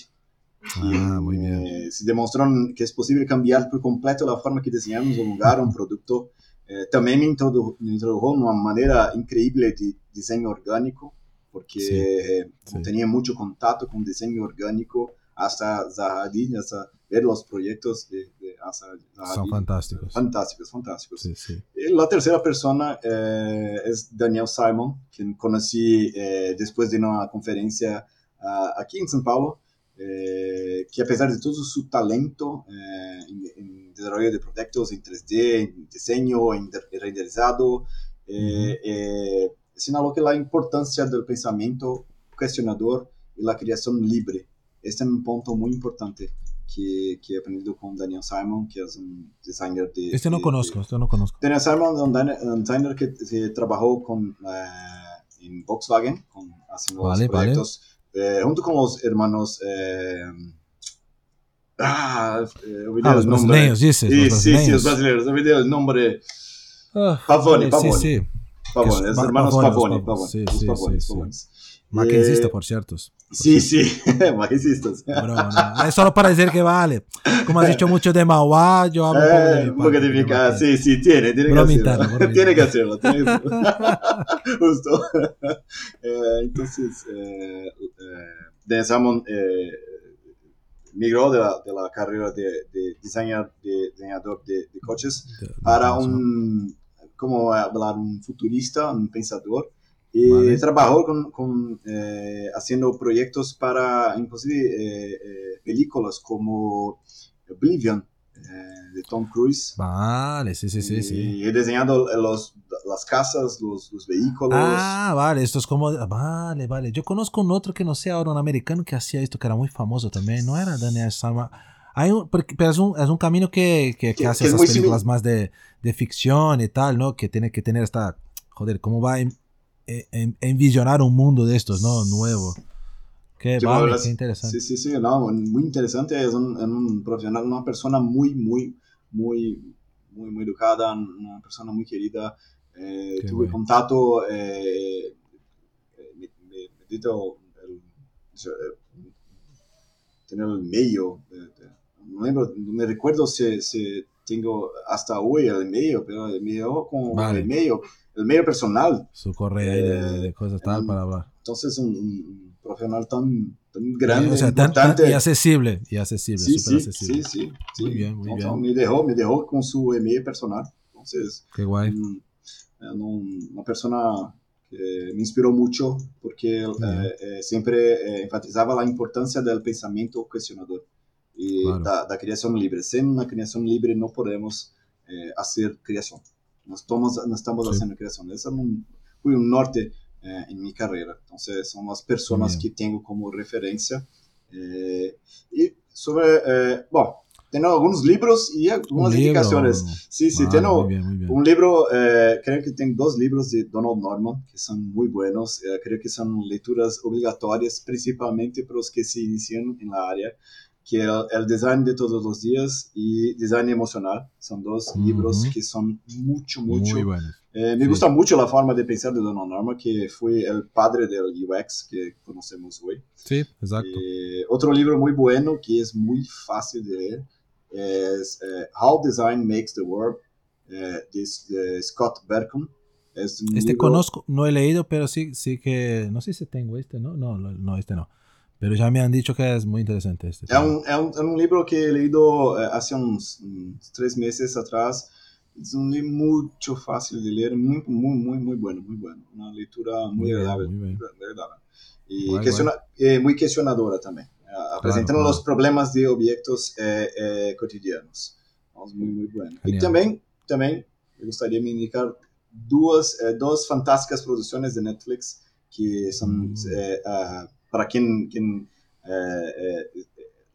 Ah, muy bien. eh, se demostró que es posible cambiar por completo la forma que diseñamos un lugar, un producto. Eh, también me introdu- me introdujo una manera increíble de diseño orgánico, porque eh, tenía mucho contacto con diseño orgánico hasta Zaha Hadid, hasta ver los proyectos de, de Zaha Zaha son fantásticos. Fantásticos, fantásticos. Sí, sí. Y La tercera persona eh, es Daniel Simon, quien conocí eh, después de una conferencia ah, aquí en São Paulo, eh, que a pesar de todo su talento eh, en, en desarrollo de proyectos en 3D, en diseño, en de- renderizado, eh, eh, señaló que la importancia del pensamiento cuestionador y la creación libre. Este es un punto muy importante que, que he aprendido con Daniel Simon, que es un designer de... Este no de- conozco, de- este no conozco. Daniel Simon es un, dani- un designer que, que trabajó con, eh, en Volkswagen, con, haciendo Vale, los vale. proyectos, eh, junto con los hermanos... eh, ah, eh, olvidé Ah, los el nombre. brasileños, dices, Sí, los sí, sí, brasileños. los brasileños. Olvidé el nombre. Ah, Pavone, sí, Pavone. Sí, sí. Pavone, Que los es- hermanos Pavone, los Pavone. Pavone. Pavone, Sí, sí, Pavones, sí, sí. Pavones. Mackenzista, Eh, por ciertos. Sí, sí, maquisistas. Broma, no. Es solo para decir que vale. Como has dicho mucho de Mauá, yo hablo Eh, mi un poco de mi. Mackenzie. Sí, sí, tiene, tiene que hacerlo. broma tiene que hacerlo. tiene que hacerlo. Justo. Eh, entonces, eh, eh, Dan Salmon eh, migró de la, de la carrera de, de diseñador de, de coches para un, como hablar, un futurista, un pensador. Y Vale. trabajó con, con, eh, haciendo proyectos para, inclusive, eh, eh, películas como Oblivion, eh, de Tom Cruise. Vale, sí, sí, sí, sí. Y he diseñado los, las casas, los, los vehículos. Ah, vale, esto es como... Vale, vale. Yo conozco un otro que no sé ahora, un americano que hacía esto, que era muy famoso también. No era Daniel Sama. Hay un, pero es un, es un camino que, que, hace es esas películas más de, de ficción y tal, ¿no? Que tiene que tener esta... Joder, ¿cómo va a en- en- envisionar un mundo de estos, ¿no? Nuevo. Qué Sí, vale, bueno, qué interesante. Sí, sí, sí, no, muy interesante. Es un, es un profesional, una persona muy, muy, muy, muy, muy educada, una persona muy querida. Eh, tuve bueno. contacto, eh, eh, me, me, me el, eh, tener el medio. de- no lembro- no me recuerdo si, si tengo hasta hoy el medio, pero el medio con Vale. el medio, el medio personal. Su correo ahí de, Eh, de cosas tal mm, para hablar. Entonces, un, un profesional tan, tan grande, o sea, tan- tan- y accesible, y accesible, sí, sí, accesible. sí, sí, sí. Muy bien, muy Entonces, bien. Me dejó, me dejó con su email personal. Entonces, Qué guay. mm, un- una persona que me inspiró mucho porque eh, eh, siempre eh, enfatizaba la importancia del pensamiento cuestionador y Claro. da, da creación libre. Sin una creación libre no podemos eh, hacer creación. No estamos, no estamos Sí. haciendo creación. Ese es un, fue un norte eh, en mi carrera. Entonces, son las personas Muy que tengo como referencia. Eh, y sobre, eh, bueno, tengo algunos libros y algunas Un libro. indicaciones. Sí, sí, Vale, tengo muy bien, muy bien. un libro, eh, creo que tengo dos libros de Donald Norman que son muy buenos. eh, creo que son lecturas obligatorias, principalmente para los que se inician en la área, que el, el design de todos los días y design emocional. Son dos libros que son mucho, mucho. Muy bueno. Eh, me Sí. gusta mucho la forma de pensar de Donald Norman, que fue el padre del UX que conocemos hoy. Sí, exacto. Eh, otro libro muy bueno que es muy fácil de leer es eh, How Design Makes the World eh, de, Scott Berkham. Es Este libro- conozco, no he leído, pero sí, sí que, no sé si tengo este, ¿no? No, no, no, este no. Pero ya me han dicho que es muy interesante este. Es un, es un- es un libro que he leído hace unos tres meses atrás. Es un libro mucho fácil de leer, muy, muy, muy, muy bueno, muy bueno. Una lectura muy, Muy agradable. muy bien. muy agradable. Y Guay, questiona- eh, muy cuestionadora también, eh, presentando claro. los problemas de objetos eh, eh, cotidianos. Es muy, muy bueno. Y Genial. también, también me gustaría indicar dos, eh, dos fantásticas producciones de Netflix que son Mm. ah, para quien, quien eh, eh,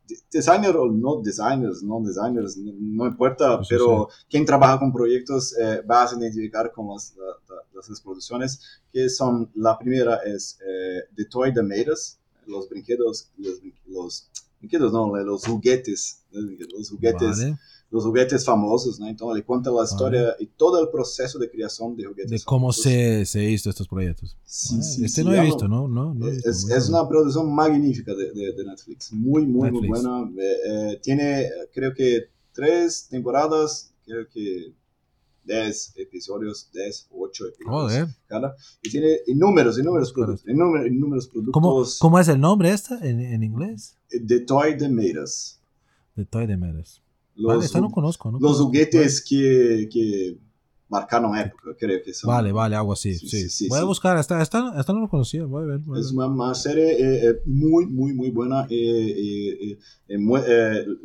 de- designer o no designers, no designers, no, no importa, Sí, sí, pero quien trabaja con proyectos eh, va a identificar con las, la- la- las producciones, que son, la primera es eh, The Toy Made Us, los brinquedos, los, los brinquedos, no, los juguetes, los juguetes, Vale. Los juguetes famosos, ¿no? Entonces le cuenta la historia y todo el proceso de creación de juguetes De cómo famosos. se, se hizo estos proyectos. Ah, este no he visto, ¿no? es bueno. una producción magnífica de, de- de Netflix, muy, muy, buena. Eh, eh, tiene, creo que, tres temporadas, creo que 10 episodios, 10, 8 episodios Joder. cada. Y tiene inúmeros, inúmeros productos, inúmeros, inúmeros ¿Cómo, productos. ¿Cómo es el nombre esta en, en inglés? eh, The Toy Made Us. The Toy de Meres. Los, Vale, no. ¿no? los conozco. juguetes que, que marcaron época, creo que son. Vale, vale, algo así. Sí, Sí, sí, voy a buscar. Esta, esta, esta no lo conocía. Voy a ver. voy a Es ver. una, una serie eh, eh, muy, muy, muy buena. eh, eh, eh, mu-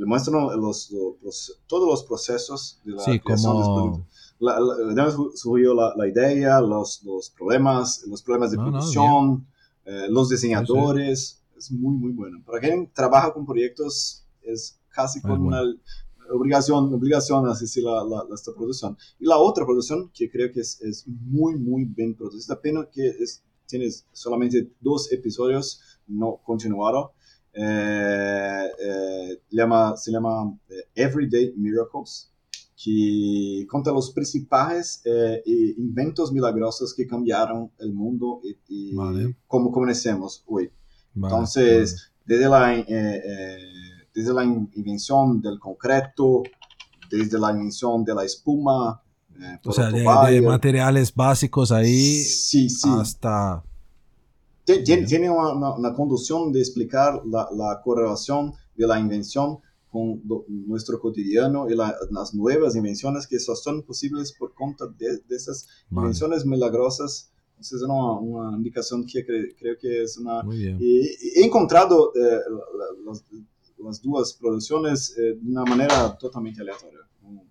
muestran los, los- todos los procesos de la Sí, creación como. La, la, surgió la, la idea, los, los problemas, los problemas de No, no, producción, eh, los diseñadores. es muy, muy bueno. Para quien trabaja con proyectos, es casi bueno. una obligación, obligación asistir a la, la- esta producción. Y la otra producción, que creo que es, es muy, muy bien producida, pena que es, tienes solamente dos episodios no continuaron. Eh, eh, llama, se llama eh, Everyday Miracles, que conta los principales eh, inventos milagrosos que cambiaron el mundo y, y Vale. como conocemos hoy. Vale, Entonces, desde la, eh, eh, desde la in- invención del concreto, desde la invención de la espuma, eh, O sea, de, de materiales básicos ahí sí, sí. hasta... Ti- Tiene, tiene una, una- conducción de explicar la, la correlación de la invención con lo- nuestro cotidiano y la- las nuevas invenciones que solo son posibles por cuenta de, de esas Vale, invenciones milagrosas. Entonces, es una, una indicación que cre- creo que es una... muy bien. Y he encontrado eh, las dos producciones eh, de una manera totalmente me-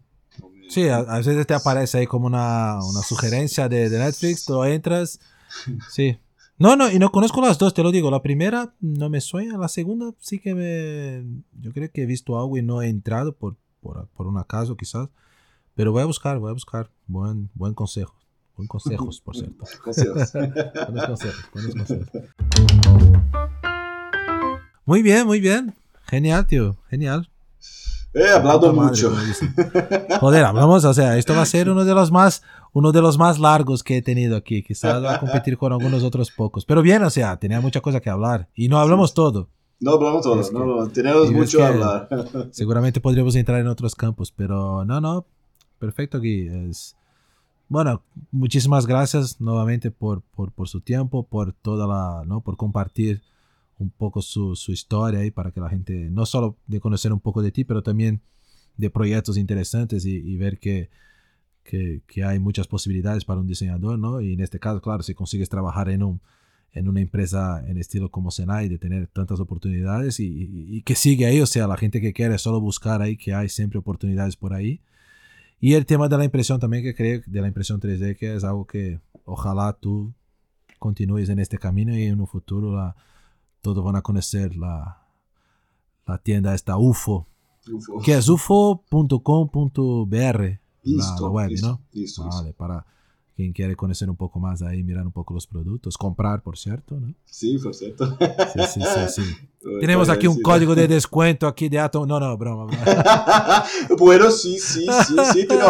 Sí, a, a veces te aparece ahí como una, una sugerencia de, de Netflix, tú entras. Sí. No, no, y no conozco las dos, te lo digo. La primera no me suena, la segunda sí que me... Yo creo que he visto algo y no he entrado por, por, por un acaso quizás. Pero voy a buscar, voy a buscar. Buen, buen consejo. Buen consejos, por cierto. Consejos. Buenos consejos, buenos consejos. Muy bien, muy bien. Genial, tío. Genial. He hablado Puta madre, mucho. Joder, hablamos, o sea, esto va a ser uno de los más, uno de los más largos que he tenido aquí. Quizás va a competir con algunos otros pocos. Pero bien, o sea, tenía mucha cosa que hablar. Y no hablamos todo. No hablamos todo, Es que- no, no, tenemos mucho que- hablar. Seguramente podríamos entrar en otros campos, pero no, no. Perfecto, Gui. Es, bueno, muchísimas gracias nuevamente por, por, por su tiempo, por toda la, ¿no? Por compartir un poco su, su historia ahí para que la gente, no solo de conocer un poco de ti, pero también de proyectos interesantes y, y ver que, que, que hay muchas posibilidades para un diseñador, ¿no? Y en este caso, claro, si consigues trabajar en un en una empresa en estilo como Senai, de tener tantas oportunidades y, y- y que sigue ahí, o sea, la gente que quiere solo buscar ahí, que hay siempre oportunidades por ahí. Y el tema de la impresión también, que creo, de la impresión 3D, que es algo que ojalá tú continúes en este camino y en un futuro la, todos van a conocer la, la tienda esta UFO, Ufo. que es ufo.com.br, la, la web, listo, ¿no? listo, listo. Vale, para quien quiere conocer un poco más ahí, mirar un poco los productos, comprar, por cierto, ¿no? Sí, por cierto. Sí, sí, sí, sí. Tenemos aquí un código de descuento aquí de Atom. No, no, broma. broma. bueno, sí, sí, sí, sí, pero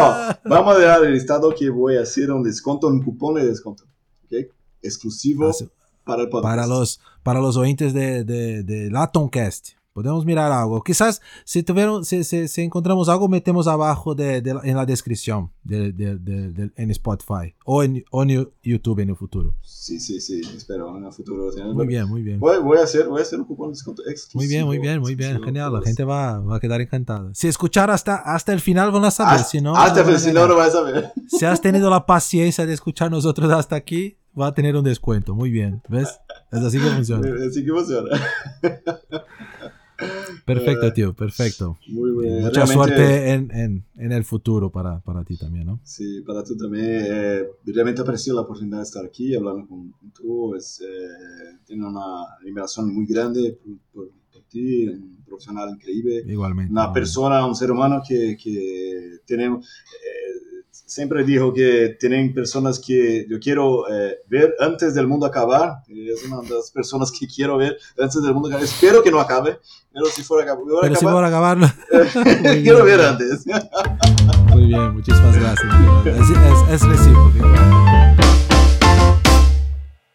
vamos a dejar el listado que voy a hacer un descuento, un cupón de descuento. ¿ok? Exclusivo Hace- para el. Para los, para los oyentes de, de, de Atomcast. Podemos mirar algo. Quizás si, tuvieron, si, si- si encontramos algo, metemos abajo de, de en la descripción de, en Spotify o en, o en YouTube en el futuro. Sí, sí, sí, espero en el futuro. Muy bien, muy bien. Voy, voy a hacer, voy a hacer un cupón de descuento exclusivo. Muy bien, muy bien, muy bien. Genial. La gente va, va a quedar encantada. Si escuchar hasta, hasta el final van a saber. Hasta, si no, hasta van a si no, vas a ver. Si has tenido la paciencia de escuchar nosotros hasta aquí, va a tener un descuento. Muy bien. ¿Ves? Es así que funciona. Así que funciona. Perfecto, tío. Perfecto. Muy bien. Mucha Realmente- suerte en, en, en el futuro para, para ti también, ¿no? Sí, para tú también. Eh, realmente aprecio la oportunidad de estar aquí hablando con, tú. Es, eh, tiene una admiración muy grande por, por- por ti, un profesional increíble. Igualmente. Una persona, un ser humano que, que tenemos. eh, siempre dijo que tienen personas que yo quiero eh, ver antes del mundo acabar. y Es una de las personas que quiero ver antes del mundo acabar. Espero que no acabe, pero si fuera a acabar, Pero si por acabarlo. Muy quiero ver antes. Muy bien, muchísimas gracias. Es, es, es recíproco.